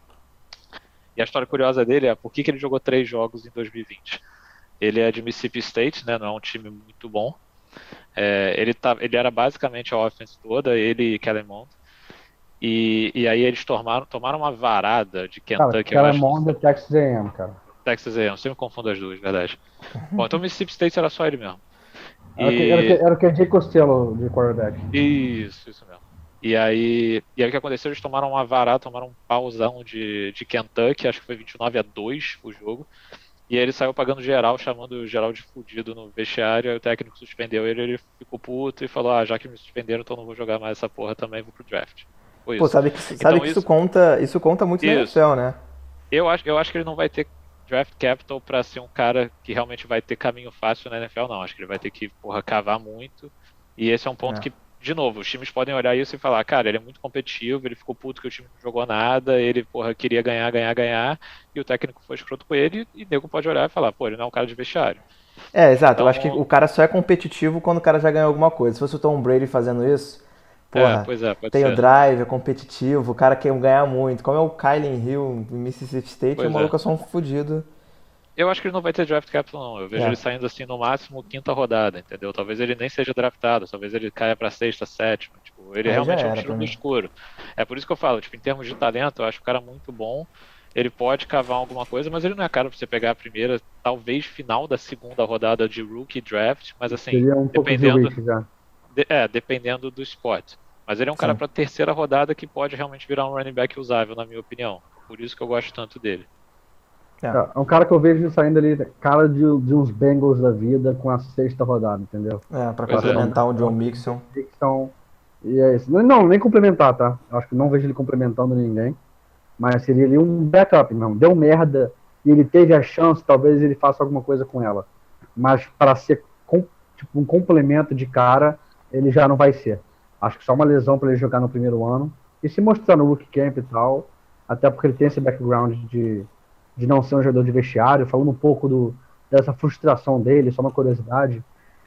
E a história curiosa dele é por que, que ele jogou três jogos em 2020. Ele é de Mississippi State, né? Não é um time muito bom. É, ele, tá, ele era basicamente a offense toda, ele e Kellen Mond. E, e aí eles tomaram, tomaram uma varada de Kentucky. Cara, Kellen Mond é Texas A&M, cara. Texas A&M, sempre confundo as duas, verdade. Bom, então Mississippi State era só ele mesmo. Era, e... era, era o KJ Costello de quarterback. Isso, isso mesmo. E aí, e aí o que aconteceu? Eles tomaram uma varada, tomaram um pausão de, de Kentucky, acho que foi 29 a 2 o jogo. E aí ele saiu pagando geral, chamando o geral de fudido no vestiário, aí o técnico suspendeu ele, ele ficou puto e falou, ah, já que me suspenderam, então não vou jogar mais essa porra também, vou pro draft. Foi Pô, isso. sabe que, sabe então, que isso, isso, conta, isso conta muito isso. na NFL, né? Eu acho, eu acho que ele não vai ter draft capital para ser um cara que realmente vai ter caminho fácil na NFL, não. Acho que ele vai ter que, porra, cavar muito. E esse é um ponto é. que, de novo, os times podem olhar isso e falar, cara, ele é muito competitivo, ele ficou puto que o time não jogou nada, ele, porra, queria ganhar, ganhar, ganhar, e o técnico foi escroto com ele, e o nego pode olhar e falar, pô, ele não é um cara de vestiário. É, exato. Então, eu acho que o cara só é competitivo quando o cara já ganhou alguma coisa. Se fosse o Tom Brady fazendo isso, porra, é, é, tem ser. o drive, é competitivo, o cara quer ganhar muito. Como é o Kylie Hill em Mississippi State, pois o maluco é. é só um fudido. Eu acho que ele não vai ter draft capital, não. Eu vejo é. ele saindo assim no máximo quinta rodada, entendeu? Talvez ele nem seja draftado, talvez ele caia pra sexta, sétima. Tipo, ele realmente é um tiro no escuro. É por isso que eu falo, tipo, em termos de talento, eu acho o cara muito bom. Ele pode cavar alguma coisa, mas ele não é caro pra você pegar a primeira, talvez final da segunda rodada de rookie draft, mas assim, um dependendo. De, é, dependendo do spot. Mas ele é um Sim. cara pra terceira rodada que pode realmente virar um running back usável, na minha opinião. Por isso que eu gosto tanto dele. É. é um cara que eu vejo saindo ali, cara de, de uns Bengals da vida com a sexta rodada, entendeu? É, pra complementar é. o John Mixon. Mixon. E é isso. Não, nem complementar, tá? Acho que não vejo ele complementando ninguém. Mas seria ali um backup, não. Deu merda e ele teve a chance, talvez ele faça alguma coisa com ela. Mas para ser com, tipo, um complemento de cara, ele já não vai ser. Acho que só uma lesão para ele jogar no primeiro ano. E se mostrar no rookie camp e tal, até porque ele tem esse background de de não ser um jogador de vestiário, falando um pouco do, dessa frustração dele, só uma curiosidade.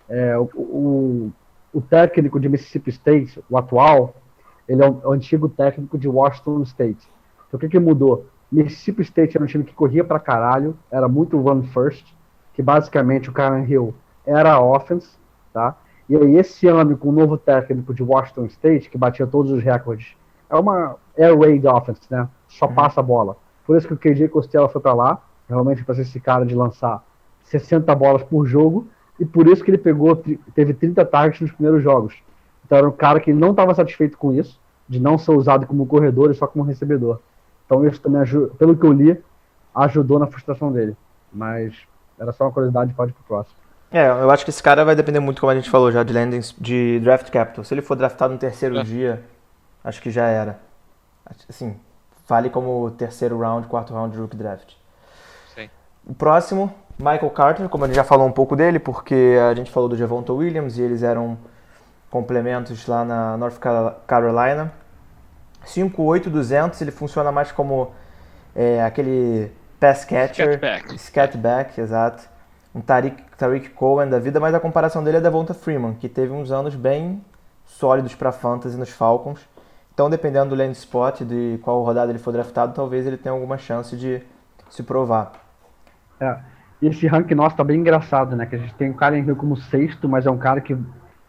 É, o, o, o, técnico de Mississippi State, o atual, ele é o, o antigo técnico de Washington State. Então o que, que mudou? Mississippi State era um time que corria pra caralho, era muito run first, que basicamente o Karen Hill era a offense, tá? E aí esse ano, com o novo técnico de Washington State, que batia todos os recordes, é uma air raid offense, né? Só uhum. passa a bola. Por isso que o KJ Costello foi para lá, realmente para ser esse cara de lançar 60 bolas por jogo, e por isso que ele pegou, teve 30 targets nos primeiros jogos. Então era um cara que não estava satisfeito com isso, de não ser usado como corredor e só como recebedor. Então isso também, pelo que eu li, ajudou na frustração dele. Mas era só uma curiosidade, pode ir pro próximo. É, eu acho que esse cara vai depender muito, como a gente falou já, de landings, de draft capital. Se ele for draftado no terceiro é. dia, acho que já era. Assim, vale como terceiro round, quarto round de rookie draft. Sim. O próximo, Michael Carter, como a gente já falou um pouco dele, porque a gente falou do Javonta Williams e eles eram complementos lá na North Carolina. 5'8", 200, ele funciona mais como é, aquele pass catcher. Scatback. Scatback, exato. Um Tariq, Tariq Cohen da vida, mas a comparação dele é da Devonta Freeman, que teve uns anos bem sólidos para fantasy nos Falcons. Então, dependendo do land spot, de qual rodada ele for draftado, talvez ele tenha alguma chance de se provar. É. E esse rank nosso tá bem engraçado, né? Que a gente tem o Karen Hill como sexto, mas é um cara que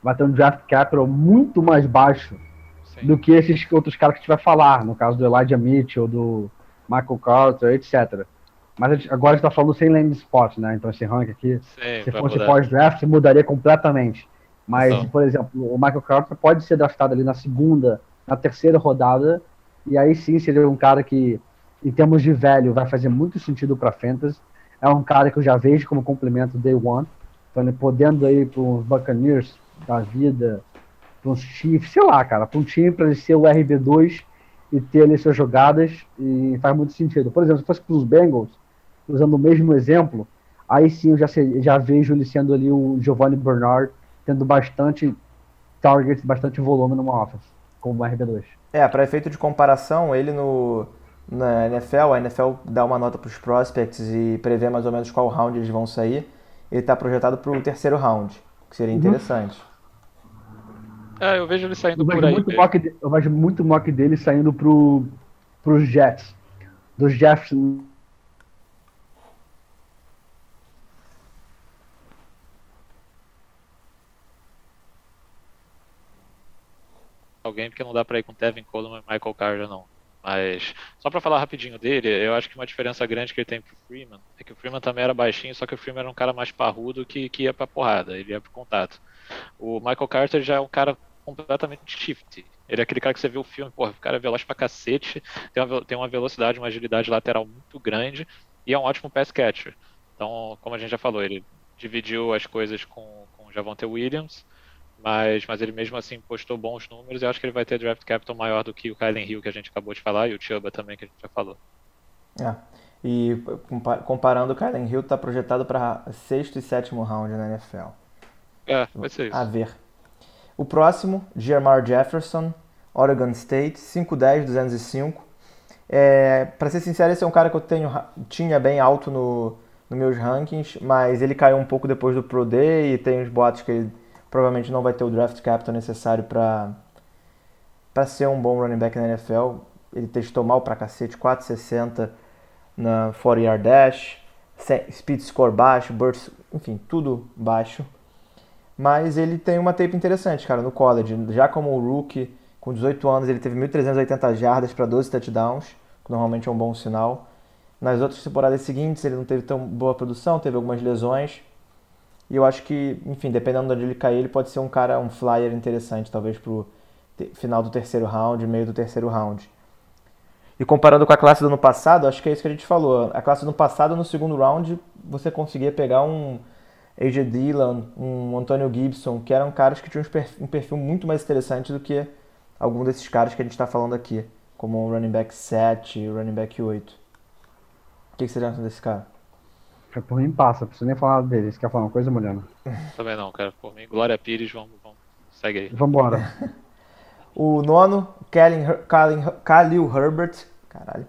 vai ter um draft capital muito mais baixo Sim. do que esses outros caras que a gente vai falar, no caso do Elijah Mitchell, do Michael Carter, etc. Mas a gente, agora a gente tá falando sem land spot, né? Então esse rank aqui, Sim, se fosse pós-draft, mudaria completamente. Mas, então. por exemplo, o Michael Carter pode ser draftado ali na segunda, na terceira rodada. E aí sim seria um cara que, em termos de velho, vai fazer muito sentido para Fantasy. É um cara que eu já vejo como complemento Day One. Então ele podendo ir para os Buccaneers da vida, para uns Chiefs, sei lá, cara, para um time para ele ser o RB2 e ter ali suas jogadas e faz muito sentido. Por exemplo, se fosse para os Bengals, usando o mesmo exemplo, aí sim eu já, já vejo ele sendo ali o Giovanni Bernard, tendo bastante targets, bastante volume numa offense como RB2. É, para efeito de comparação, ele no na NFL, a NFL dá uma nota para os prospects e prevê mais ou menos qual round eles vão sair. Ele está projetado para o terceiro round, que seria uhum. interessante. É, eu vejo ele saindo eu por aí. Muito mock, eu vejo muito mock dele saindo para os Jets. dos Jeffs alguém, porque não dá para ir com Tevin Coleman e Michael Carter, não. Mas, só para falar rapidinho dele, eu acho que uma diferença grande que ele tem pro Freeman é que o Freeman também era baixinho, só que o Freeman era um cara mais parrudo que, que ia pra porrada, ele ia pro contato. O Michael Carter já é um cara completamente shift. Ele é aquele cara que você vê o filme, porra, o cara é veloz pra cacete, tem uma, tem uma velocidade, uma agilidade lateral muito grande e é um ótimo pass catcher. Então, como a gente já falou, ele dividiu as coisas com, com o Javonte Williams, mas, mas ele mesmo assim postou bons números e acho que ele vai ter draft capital maior do que o Kylen Hill que a gente acabou de falar e o Chuba também que a gente já falou. É. E comparando, o Kylen Hill está projetado para sexto e sétimo round na NFL. É, vai ser isso. A ver. O próximo, Jermar Jefferson, Oregon State, 5'10", 205. É, para ser sincero, esse é um cara que eu tenho, tinha bem alto no, nos meus rankings, mas ele caiu um pouco depois do Pro Day e tem os boatos que ele provavelmente não vai ter o draft capital necessário para para ser um bom running back na NFL. Ele testou mal pra cacete, 4,60 na 40 yard dash, speed score baixo, burst, enfim, tudo baixo. Mas ele tem uma tape interessante, cara, no college. Já como rookie, com 18 anos, ele teve 1.380 jardas para 12 touchdowns, que normalmente é um bom sinal. Nas outras temporadas seguintes, ele não teve tão boa produção, teve algumas lesões. E eu acho que, enfim, dependendo de onde ele cair, ele pode ser um cara, um flyer interessante, talvez pro final do terceiro round, meio do terceiro round. E comparando com a classe do ano passado, acho que é isso que a gente falou. A classe do ano passado, no segundo round, você conseguia pegar um AJ Dillon, um Antonio Gibson, que eram caras que tinham um perfil muito mais interessante do que algum desses caras que a gente está falando aqui, como o running back 7, running back 8. O que, que você acha desse cara? Por mim passa, preciso nem falar dele. Você quer falar uma coisa, Mulher? Também não, cara. Por mim, Glória Pires, vamos, vamos. segue aí. Vambora. o nono, Khalil Herbert, caralho.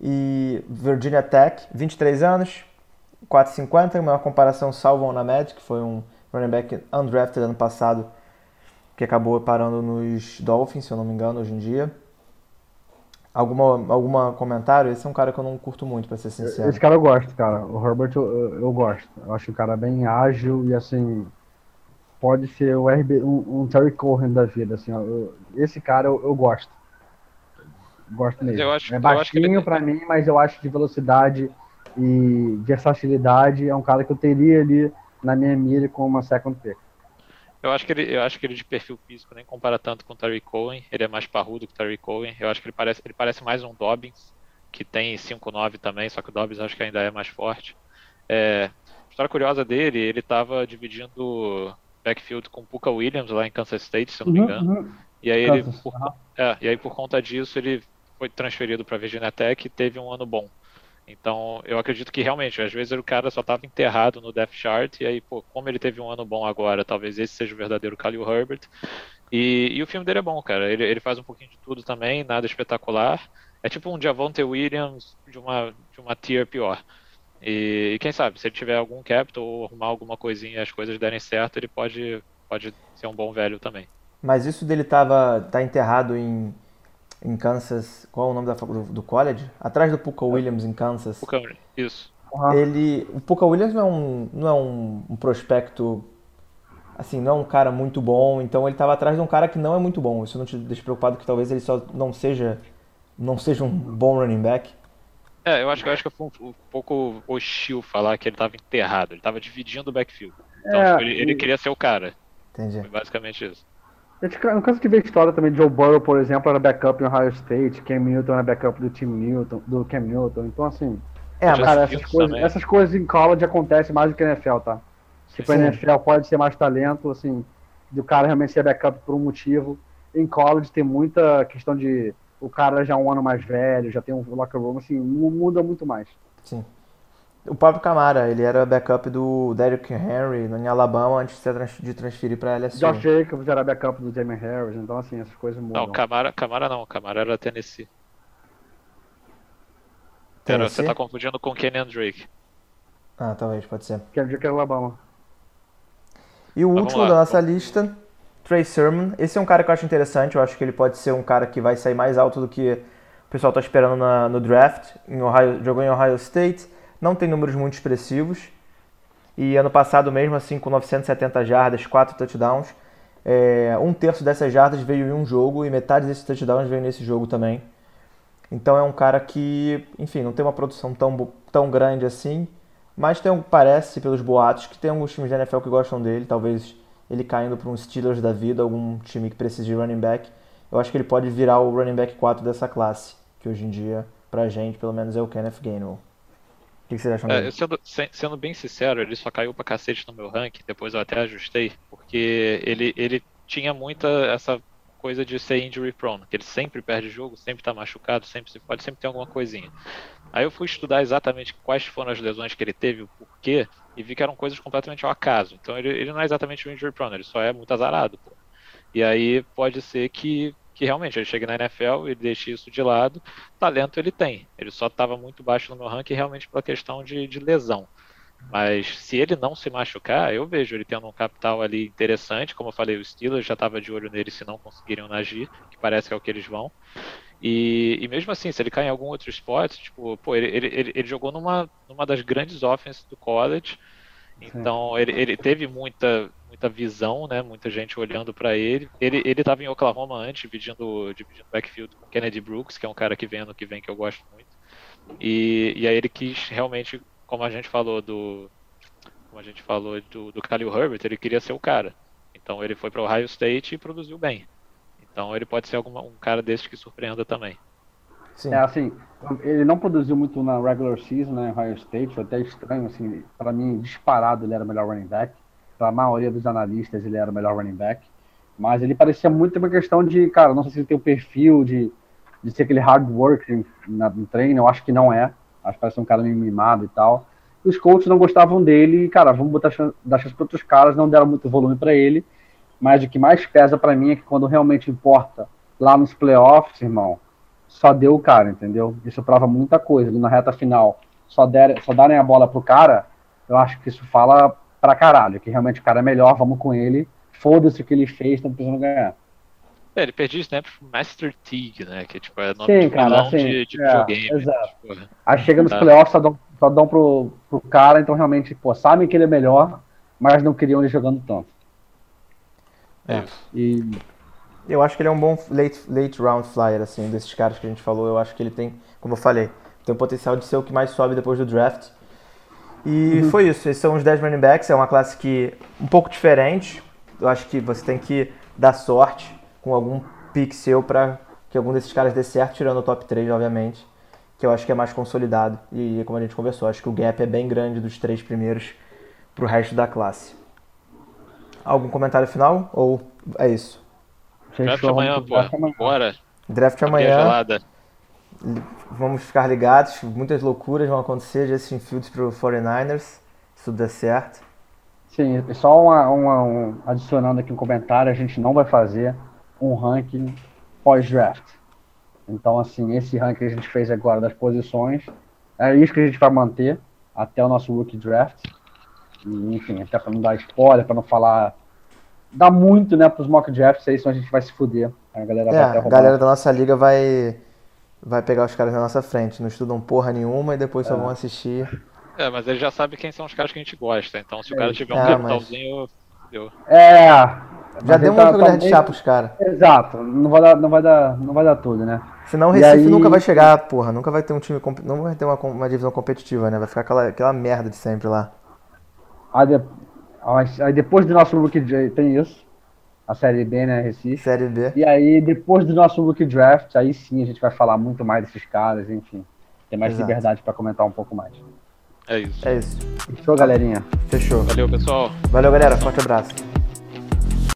E Virginia Tech, 23 anos, 4,50, uma comparação salvo na Med, que foi um running back undrafted ano passado, que acabou parando nos Dolphins, se eu não me engano, hoje em dia. Alguma, alguma comentário? Esse é um cara que eu não curto muito, pra ser sincero. Esse cara eu gosto, cara. O Herbert eu, eu gosto. Eu acho o cara bem ágil e assim. Pode ser o RB, um, um Terry Cohen da vida, assim. Eu, esse cara eu, eu gosto. Gosto mesmo. Eu acho, é baixinho ele... para mim, mas eu acho de velocidade e versatilidade é um cara que eu teria ali na minha mira com uma second pick. Eu acho que ele, eu acho que ele de perfil físico nem compara tanto com o Terry Cohen. Ele é mais parrudo que o Terry Cohen. Eu acho que ele parece, ele parece mais um Dobbins, que tem 5'9 também, só que o Dobbins acho que ainda é mais forte. É, história curiosa dele, ele estava dividindo backfield com o Puka Williams lá em Kansas State, se não me uhum, engano. Uhum, E aí ele, por, é, e aí por conta disso ele foi transferido para Virginia Tech e teve um ano bom. Então, eu acredito que realmente, às vezes o cara só estava enterrado no depth chart, e aí, pô, como ele teve um ano bom agora, talvez esse seja o verdadeiro Khalil Herbert. E, e o filme dele é bom, cara. Ele, ele faz um pouquinho de tudo também, nada espetacular. É tipo um Javonte Williams de uma, de uma tier pior. E, e, quem sabe, se ele tiver algum capital ou arrumar alguma coisinha as coisas derem certo, ele pode, pode ser um bom velho também. Mas isso dele tava tá enterrado em em Kansas. Qual é o nome da, do, do college? Atrás do Puka Williams em Kansas. Puka, isso. Ele, o Puka Williams não é um, não é um, um prospecto assim, não é um cara muito bom, então ele estava atrás de um cara que não é muito bom. Isso não te deixa preocupado que talvez ele só não seja não seja um bom running back? É, eu acho, eu acho que foi um, um pouco hostil falar que ele estava enterrado, ele estava dividindo o backfield. Então, é, tipo, ele, ele, queria ser o cara. Entendi. Foi basicamente isso. Eu canso de ver história também de Joe Burrow, por exemplo, era backup em Ohio State, Cam Newton era backup do time Newton, do Cam Newton. Então, assim, é, cara, essas coisas, essas coisas em college acontecem mais do que na NFL, tá? Tipo, a NFL pode ser mais talento, assim, do cara realmente ser backup por um motivo. Em college tem muita questão de o cara já é um ano mais velho, já tem um locker room, assim, muda muito mais. Sim. O próprio Camara, ele era backup do Derrick Henry em Alabama antes de transferir para LSU. Josh Jacobs era backup do Jamie Harris, então assim, essas coisas mudam. Não, Camara, Camara não, Camara era Tennessee. Tennessee? você tá confundindo com Kenyan Drake. Ah, talvez, pode ser. Kenyan Drake é Alabama. E o último da nossa lista, Trey Sermon. Esse é um cara que eu acho interessante, eu acho que ele pode ser um cara que vai sair mais alto do que o pessoal está esperando na, no draft. Em Ohio, jogou em Ohio State, não tem números muito expressivos. E ano passado, mesmo assim, com 970 jardas, 4 touchdowns, é, um terço dessas jardas veio em um jogo e metade desses touchdowns veio nesse jogo também. Então é um cara que, enfim, não tem uma produção tão, tão grande assim, mas tem, parece, pelos boatos, que tem alguns times da NFL que gostam dele. Talvez ele caindo para um Steelers da vida, algum time que precise de running back. Eu acho que ele pode virar o running back 4 dessa classe, que hoje em dia, pra gente, pelo menos, é o Kenneth Gainwell. O que, você acha é, sendo, sendo, bem sincero, ele só caiu pra cacete no meu ranking, depois eu até ajustei, porque ele, ele tinha muita essa coisa de ser injury prone, que ele sempre perde jogo, sempre tá machucado, sempre se pode, sempre tem alguma coisinha. Aí eu fui estudar exatamente quais foram as lesões que ele teve, o porquê, e vi que eram coisas completamente ao acaso. Então ele, ele não é exatamente um injury prone, ele só é muito azarado. Pô. E aí pode ser que, que realmente ele chegue na NFL e deixe isso de lado. Talento ele tem, ele só estava muito baixo no meu ranking realmente pela questão de, de lesão. Mas se ele não se machucar, eu vejo ele tendo um capital ali interessante. Como eu falei, o Steelers já estava de olho nele se não conseguiriam agir, que parece que é o que eles vão. E, e mesmo assim, se ele cair em algum outro esporte, tipo, pô, ele, ele, ele, jogou numa, numa das grandes offenses do college. Então ele, ele teve muita, muita visão, né? Muita gente olhando para ele. Ele ele estava em Oklahoma antes, dividindo, dividindo backfield com Kennedy Brooks, que é um cara que vem ano que vem que eu gosto muito. E, e aí ele quis realmente como a gente falou do como a gente falou do, do Khalil Herbert, ele queria ser o cara. Então ele foi para o Ohio State e produziu bem. Então ele pode ser alguma, um cara desse que surpreenda também. Sim. É assim, ele não produziu muito na regular season, né, Ohio State, foi até estranho, assim, para mim, disparado ele era o melhor running back. Para a maioria dos analistas ele era o melhor running back. Mas ele parecia muito uma questão de, cara, não sei se ele tem o perfil de, de ser aquele hard work no treino, eu acho que não é. Acho que parece um cara meio mimado e tal. Os coaches não gostavam dele e, cara, vamos botar dar chance para outros caras, não deram muito volume para ele. Mas o que mais pesa para mim é que quando realmente importa lá nos playoffs, irmão, só deu o cara, entendeu? Isso prova muita coisa. Na reta final, só, der, só darem a bola pro cara, eu acho que isso fala pra caralho, que realmente o cara é melhor, vamos com ele. Foda-se o que ele fez, tá precisando ganhar. É, ele perdia snaps pro Master Teague, né? Que tipo, é nome Sim, de cara, assim, de, de é, videogame. Exato. Tipo, Aí chega nos tá. playoffs, só dão, só dão pro, pro cara, então realmente, pô, sabem que ele é melhor, mas não queriam ele jogando tanto. É. E eu acho que ele é um bom late, late round flyer, assim, desses caras que a gente falou. Eu acho que ele tem, como eu falei, tem o potencial de ser o que mais sobe depois do draft. E uhum. foi isso. Esses são os 10 running backs. É uma classe que um pouco diferente. Eu acho que você tem que dar sorte com algum pick seu para que algum desses caras dê certo, tirando o top 3, obviamente, que eu acho que é mais consolidado. E como a gente conversou, acho que o gap é bem grande dos três primeiros para o resto da classe. Algum comentário final ou é isso? Draft amanhã, pô. Bora. Draft amanhã. Vamos ficar ligados. Muitas loucuras vão acontecer. Justin Fields para o 49ers. Se tudo der certo. Sim, só uma, uma, um, adicionando aqui um comentário. A gente não vai fazer um ranking pós-draft. Então, assim, esse ranking que a gente fez agora das posições, é isso que a gente vai manter até o nosso rookie draft. E, enfim, até para não dar spoiler, para não falar. Dá muito, né, para os mock drafts aí, senão a gente vai se fuder. A galera, é, a galera da nossa liga vai, vai pegar os caras na nossa frente. Não estudam porra nenhuma e depois é. só vão assistir. É, mas ele já sabe quem são os caras que a gente gosta. Então, se o cara tiver um é, capitalzinho. Mas... É, já deu uma tá, colher tá de chá pros caras. Exato, não vai, dar, não, vai dar, não vai dar tudo, né? Senão o Recife aí... nunca vai chegar, porra, nunca vai ter um time, não vai ter uma, uma divisão competitiva, né? Vai ficar aquela, aquela merda de sempre lá. Aí, de... aí depois do nosso Draft, tem isso, a Série B, né, Recife. Série B. E aí depois do nosso Rookie Draft, aí sim a gente vai falar muito mais desses caras, enfim. Tem mais Exato. liberdade para comentar um pouco mais. É isso. É isso. Fechou, galerinha? Fechou. Valeu, pessoal. Valeu, galera. Forte abraço.